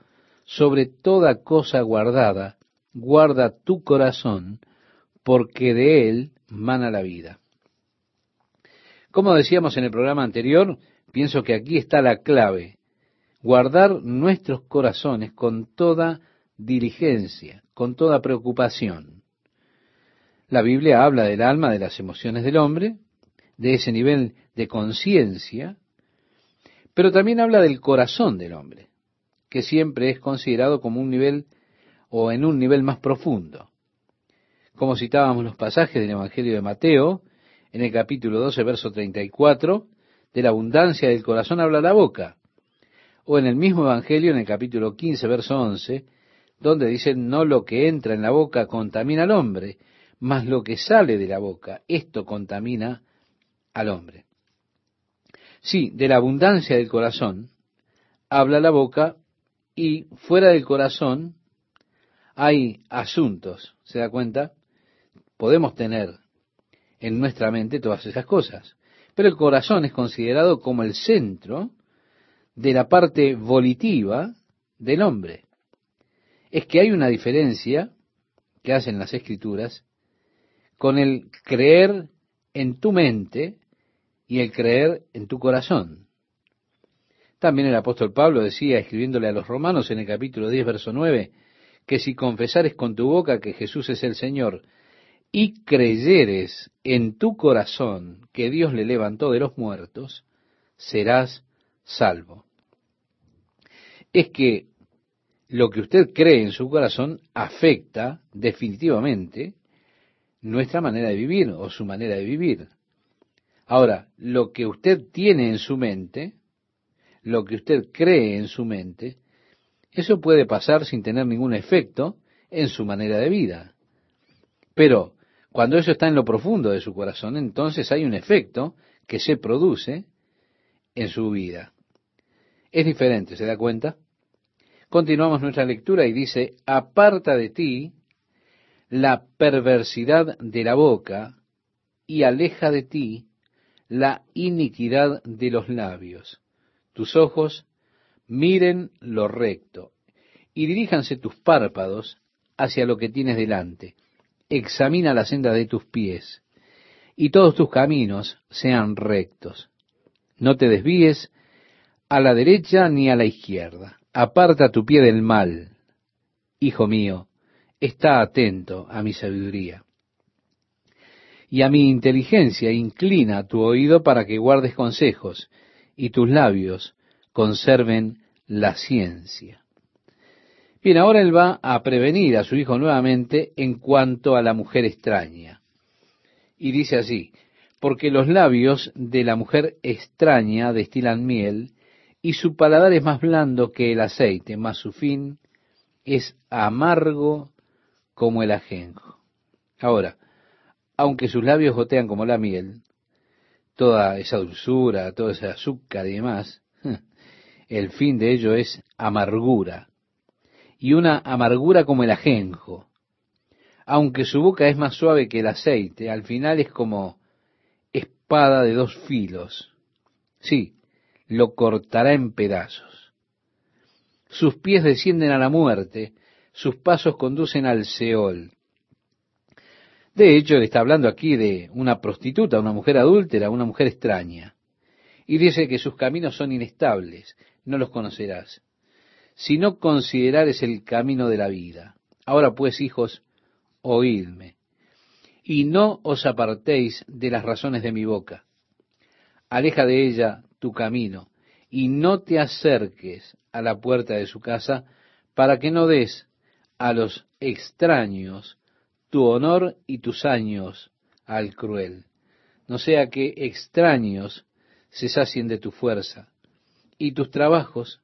A: Sobre toda cosa guardada, guarda tu corazón, porque de él mana la vida. Como decíamos en el programa anterior, pienso que aquí está la clave, guardar nuestros corazones con toda diligencia, con toda preocupación. La Biblia habla del alma, de las emociones del hombre, de ese nivel de conciencia, pero también habla del corazón del hombre, que siempre es considerado como un nivel o en un nivel más profundo. Como citábamos los pasajes del Evangelio de Mateo, en el capítulo 12, verso 34, de la abundancia del corazón habla la boca. O en el mismo Evangelio, en el capítulo 15, verso 11, donde dice, no lo que entra en la boca contamina al hombre, mas lo que sale de la boca, esto contamina al hombre. Sí, de la abundancia del corazón habla la boca y fuera del corazón hay asuntos, ¿se da cuenta? Podemos tener en nuestra mente todas esas cosas, pero el corazón es considerado como el centro de la parte volitiva del hombre. Es que hay una diferencia que hacen las escrituras con el creer en tu mente y el creer en tu corazón. También el apóstol Pablo decía, escribiéndole a los romanos en el capítulo 10, verso 9, que si confesares con tu boca que Jesús es el Señor y creyeres en tu corazón que Dios le levantó de los muertos, serás salvo. Es que lo que usted cree en su corazón afecta definitivamente nuestra manera de vivir o su manera de vivir. Ahora, lo que usted tiene en su mente, lo que usted cree en su mente, eso puede pasar sin tener ningún efecto en su manera de vida. Pero cuando eso está en lo profundo de su corazón, entonces hay un efecto que se produce en su vida. Es diferente, ¿se da cuenta? Continuamos nuestra lectura y dice, aparta de ti la perversidad de la boca y aleja de ti la iniquidad de los labios. Tus ojos miren lo recto y diríjanse tus párpados hacia lo que tienes delante. Examina la senda de tus pies y todos tus caminos sean rectos. No te desvíes a la derecha ni a la izquierda. Aparta tu pie del mal. Hijo mío, está atento a mi sabiduría y a mi inteligencia inclina tu oído para que guardes consejos, y tus labios conserven la ciencia. Bien, ahora él va a prevenir a su hijo nuevamente en cuanto a la mujer extraña. Y dice así, porque los labios de la mujer extraña destilan miel, y su paladar es más blando que el aceite, mas su fin es amargo como el ajenjo. Ahora, aunque sus labios gotean como la miel, toda esa dulzura, todo ese azúcar y demás, el fin de ello es amargura, y una amargura como el ajenjo. Aunque su boca es más suave que el aceite, al final es como espada de dos filos. Sí, lo cortará en pedazos. Sus pies descienden a la muerte, sus pasos conducen al Seol. De hecho, está hablando aquí de una prostituta, una mujer adúltera, una mujer extraña. Y dice que sus caminos son inestables, no los conocerás. Si no considerares el camino de la vida. Ahora pues, hijos, oídme. Y no os apartéis de las razones de mi boca. Aleja de ella tu camino, y no te acerques a la puerta de su casa, para que no des a los extraños tu honor y tus años al cruel. No sea que extraños se sacien de tu fuerza, y tus trabajos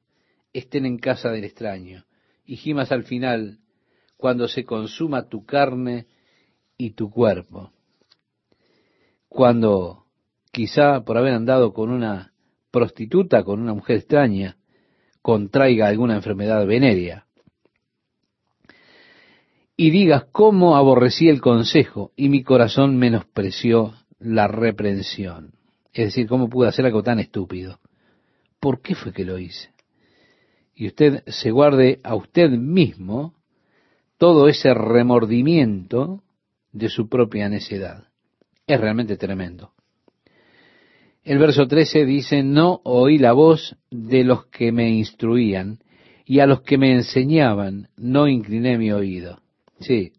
A: estén en casa del extraño, y gimas al final, cuando se consuma tu carne y tu cuerpo. Cuando quizá por haber andado con una prostituta, con una mujer extraña, contraiga alguna enfermedad venérea. Y digas cómo aborrecí el consejo y mi corazón menospreció la reprensión. Es decir, cómo pude hacer algo tan estúpido. ¿Por qué fue que lo hice? Y usted se guarde a usted mismo todo ese remordimiento de su propia necedad. Es realmente tremendo. El verso 13 dice, no oí la voz de los que me instruían y a los que me enseñaban no incliné mi oído. Sí,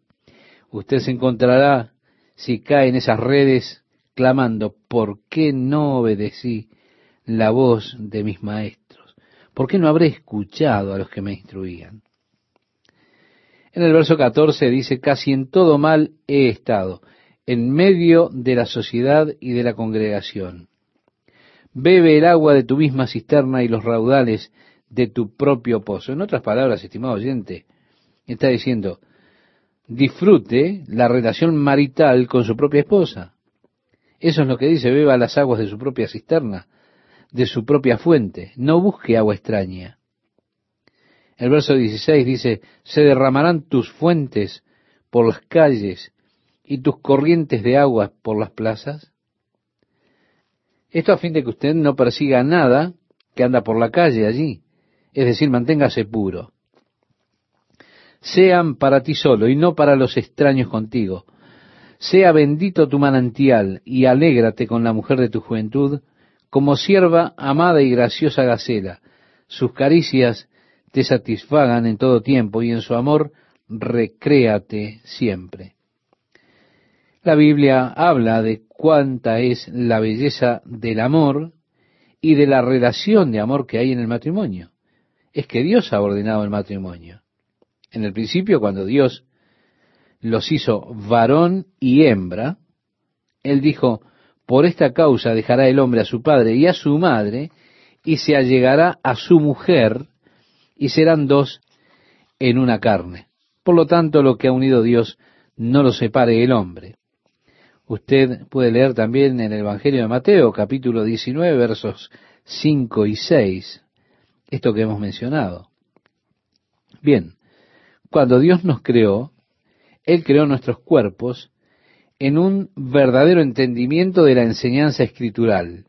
A: usted se encontrará si cae en esas redes clamando, ¿por qué no obedecí la voz de mis maestros? ¿Por qué no habré escuchado a los que me instruían? En el verso 14 dice, casi en todo mal he estado, en medio de la sociedad y de la congregación bebe el agua de tu misma cisterna y los raudales de tu propio pozo. En otras palabras, estimado oyente, está diciendo, disfrute la relación marital con su propia esposa. Eso es lo que dice, beba las aguas de su propia cisterna, de su propia fuente, no busque agua extraña. El verso 16 dice, se derramarán tus fuentes por las calles y tus corrientes de agua por las plazas. Esto a fin de que usted no persiga nada que anda por la calle allí. Es decir, manténgase puro. Sean para ti solo y no para los extraños contigo. Sea bendito tu manantial y alégrate con la mujer de tu juventud, como sierva amada y graciosa Gacela. Sus caricias te satisfagan en todo tiempo y en su amor recréate siempre. La Biblia habla de cuánta es la belleza del amor y de la relación de amor que hay en el matrimonio. Es que Dios ha ordenado el matrimonio. En el principio, cuando Dios los hizo varón y hembra, Él dijo, por esta causa dejará el hombre a su padre y a su madre, y se allegará a su mujer, y serán dos en una carne. Por lo tanto, lo que ha unido Dios no lo separe el hombre. Usted puede leer también en el Evangelio de Mateo, capítulo 19, versos 5 y 6, esto que hemos mencionado. Bien, cuando Dios nos creó, Él creó nuestros cuerpos en un verdadero entendimiento de la enseñanza escritural.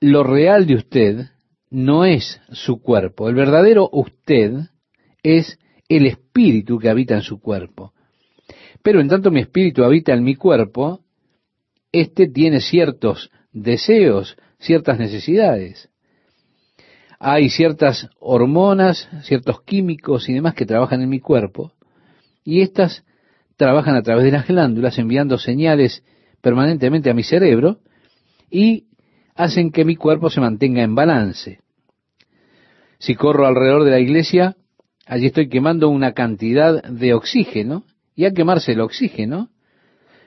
A: Lo real de usted no es su cuerpo, el verdadero usted es el espíritu que habita en su cuerpo. Pero en tanto mi espíritu habita en mi cuerpo, éste tiene ciertos deseos, ciertas necesidades. Hay ciertas hormonas, ciertos químicos y demás que trabajan en mi cuerpo, y éstas trabajan a través de las glándulas enviando señales permanentemente a mi cerebro y hacen que mi cuerpo se mantenga en balance. Si corro alrededor de la iglesia, allí estoy quemando una cantidad de oxígeno, y al quemarse el oxígeno,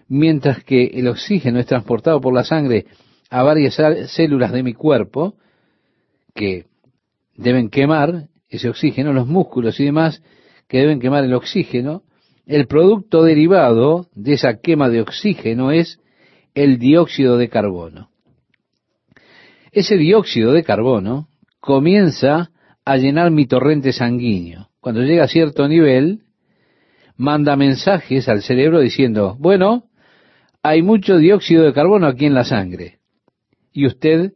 A: mientras que el oxígeno es transportado por la sangre a varias células de mi cuerpo, que deben quemar ese oxígeno, los músculos y demás, que deben quemar el oxígeno, el producto derivado de esa quema de oxígeno es el dióxido de carbono. Ese dióxido de carbono comienza a llenar mi torrente sanguíneo. Cuando llega a cierto nivel, manda mensajes al cerebro diciendo, bueno, hay mucho dióxido de carbono aquí en la sangre. Y usted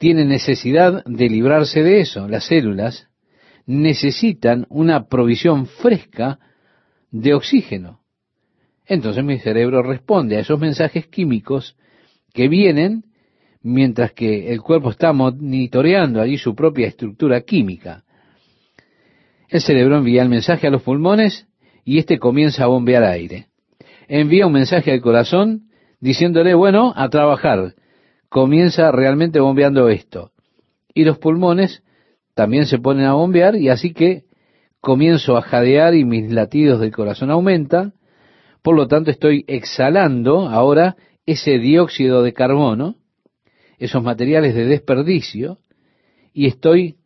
A: tiene necesidad de librarse de eso. Las células necesitan una provisión fresca de oxígeno. Entonces mi cerebro responde a esos mensajes químicos que vienen mientras que el cuerpo está monitoreando allí su propia estructura química. El cerebro envía el mensaje a los pulmones y éste comienza a bombear aire. Envía un mensaje al corazón diciéndole, bueno, a trabajar. Comienza realmente bombeando esto. Y los pulmones también se ponen a bombear y así que comienzo a jadear y mis latidos del corazón aumentan. Por lo tanto, estoy exhalando ahora ese dióxido de carbono esos materiales de desperdicio y estoy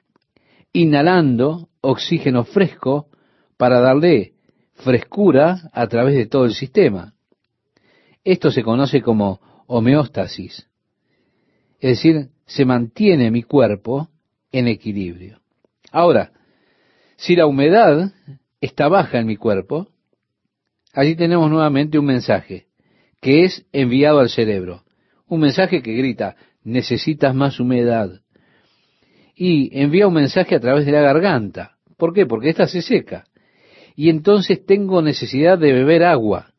A: inhalando oxígeno fresco para darle frescura a través de todo el sistema. Esto se conoce como homeostasis, es decir, se mantiene mi cuerpo en equilibrio. Ahora, si la humedad está baja en mi cuerpo, allí tenemos nuevamente un mensaje que es enviado al cerebro. Un mensaje que grita, necesitas más humedad. Y envía un mensaje a través de la garganta. ¿Por qué? Porque esta se seca. Y entonces tengo necesidad de beber agua.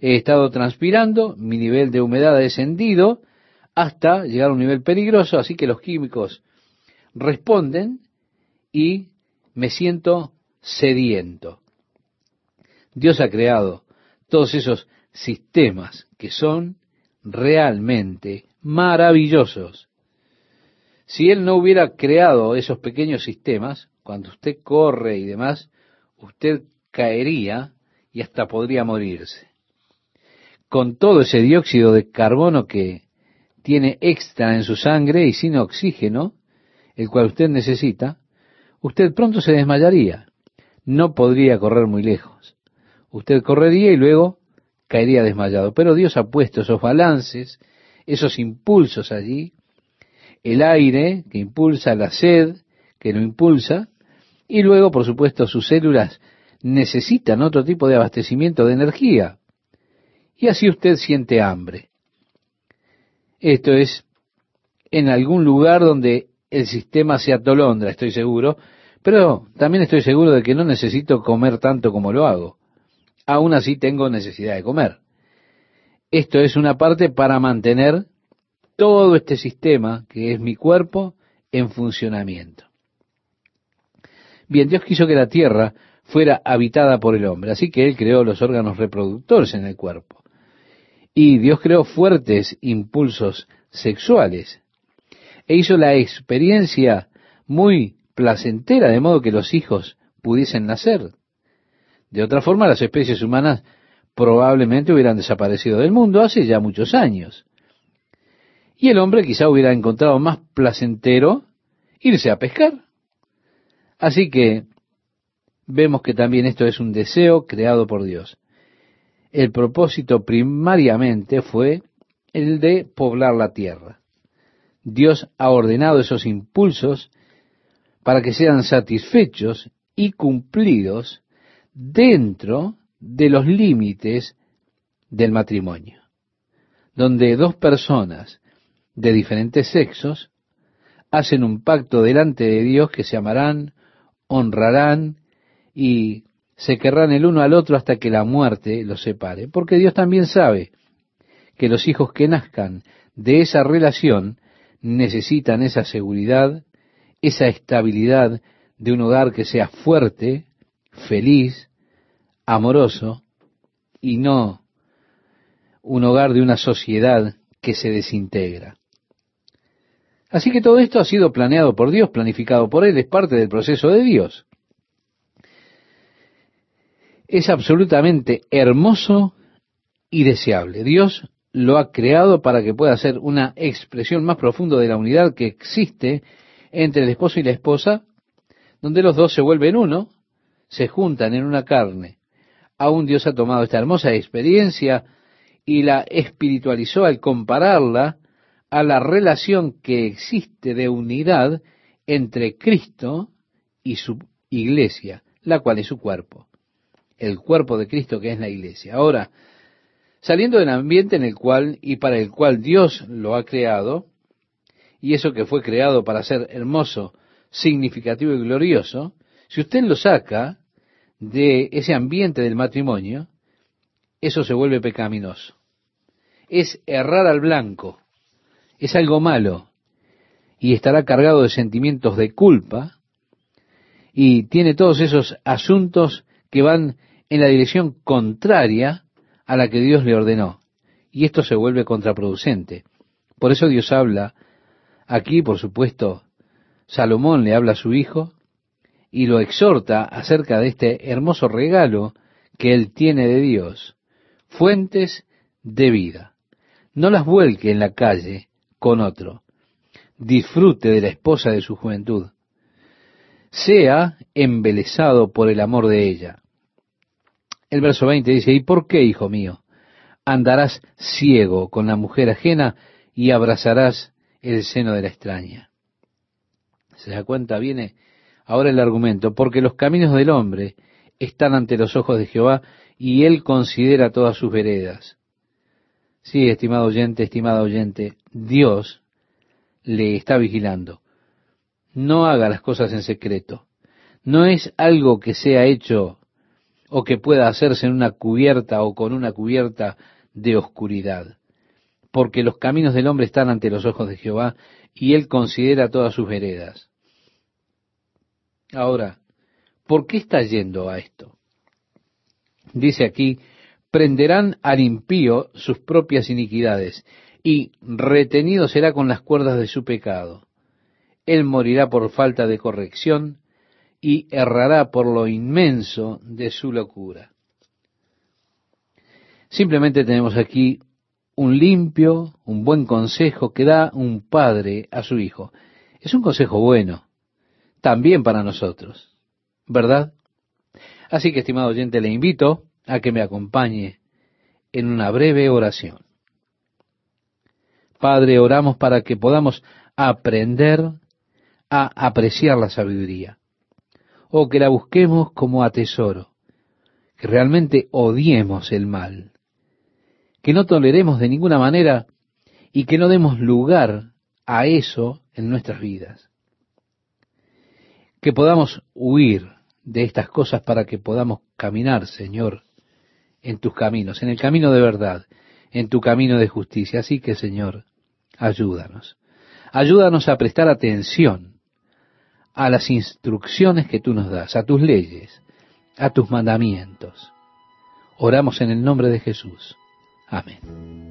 A: He estado transpirando, mi nivel de humedad ha descendido hasta llegar a un nivel peligroso, así que los químicos responden y me siento sediento. Dios ha creado todos esos sistemas que son realmente maravillosos. Si Él no hubiera creado esos pequeños sistemas, cuando usted corre y demás, usted caería y hasta podría morirse. Con todo ese dióxido de carbono que tiene extra en su sangre y sin oxígeno, el cual usted necesita, usted pronto se desmayaría. No podría correr muy lejos. Usted correría y luego caería desmayado. Pero Dios ha puesto esos balances esos impulsos allí, el aire que impulsa, la sed que lo impulsa, y luego, por supuesto, sus células necesitan otro tipo de abastecimiento de energía. Y así usted siente hambre. Esto es en algún lugar donde el sistema se atolondra, estoy seguro, pero también estoy seguro de que no necesito comer tanto como lo hago. Aún así tengo necesidad de comer. Esto es una parte para mantener todo este sistema que es mi cuerpo en funcionamiento. Bien, Dios quiso que la tierra fuera habitada por el hombre, así que Él creó los órganos reproductores en el cuerpo. Y Dios creó fuertes impulsos sexuales e hizo la experiencia muy placentera, de modo que los hijos pudiesen nacer. De otra forma, las especies humanas probablemente hubieran desaparecido del mundo hace ya muchos años. Y el hombre quizá hubiera encontrado más placentero irse a pescar. Así que vemos que también esto es un deseo creado por Dios. El propósito primariamente fue el de poblar la tierra. Dios ha ordenado esos impulsos para que sean satisfechos y cumplidos dentro de los límites del matrimonio, donde dos personas de diferentes sexos hacen un pacto delante de Dios que se amarán, honrarán y se querrán el uno al otro hasta que la muerte los separe. Porque Dios también sabe que los hijos que nazcan de esa relación necesitan esa seguridad, esa estabilidad de un hogar que sea fuerte, feliz, amoroso y no un hogar de una sociedad que se desintegra. Así que todo esto ha sido planeado por Dios, planificado por Él, es parte del proceso de Dios. Es absolutamente hermoso y deseable. Dios lo ha creado para que pueda ser una expresión más profunda de la unidad que existe entre el esposo y la esposa, donde los dos se vuelven uno, se juntan en una carne. Aún Dios ha tomado esta hermosa experiencia y la espiritualizó al compararla a la relación que existe de unidad entre Cristo y su iglesia, la cual es su cuerpo. El cuerpo de Cristo que es la iglesia. Ahora, saliendo del ambiente en el cual y para el cual Dios lo ha creado, y eso que fue creado para ser hermoso, significativo y glorioso, si usted lo saca de ese ambiente del matrimonio, eso se vuelve pecaminoso. Es errar al blanco, es algo malo, y estará cargado de sentimientos de culpa, y tiene todos esos asuntos que van en la dirección contraria a la que Dios le ordenó. Y esto se vuelve contraproducente. Por eso Dios habla aquí, por supuesto, Salomón le habla a su hijo y lo exhorta acerca de este hermoso regalo que él tiene de Dios, fuentes de vida. No las vuelque en la calle con otro. Disfrute de la esposa de su juventud. Sea embelesado por el amor de ella. El verso 20 dice, ¿y por qué, hijo mío? Andarás ciego con la mujer ajena y abrazarás el seno de la extraña. ¿Se da cuenta? Viene ahora el argumento, porque los caminos del hombre están ante los ojos de Jehová y él considera todas sus veredas. Sí, estimado oyente, estimado oyente, Dios le está vigilando. No haga las cosas en secreto. No es algo que sea hecho o que pueda hacerse en una cubierta o con una cubierta de oscuridad. Porque los caminos del hombre están ante los ojos de Jehová y él considera todas sus veredas. Ahora, ¿por qué está yendo a esto? Dice aquí, prenderán al impío sus propias iniquidades y retenido será con las cuerdas de su pecado. Él morirá por falta de corrección y errará por lo inmenso de su locura. Simplemente tenemos aquí un limpio, un buen consejo que da un padre a su hijo. Es un consejo bueno, también para nosotros, ¿verdad? Así que, estimado oyente, le invito a que me acompañe en una breve oración. Padre, oramos para que podamos aprender a apreciar la sabiduría o que la busquemos como a tesoro, que realmente odiemos el mal, que no toleremos de ninguna manera y que no demos lugar a eso en nuestras vidas. Que podamos huir de estas cosas para que podamos caminar, Señor, en tus caminos, en el camino de verdad, en tu camino de justicia. Así que, Señor, ayúdanos. Ayúdanos a prestar atención a las instrucciones que tú nos das, a tus leyes, a tus mandamientos. Oramos en el nombre de Jesús. Amén.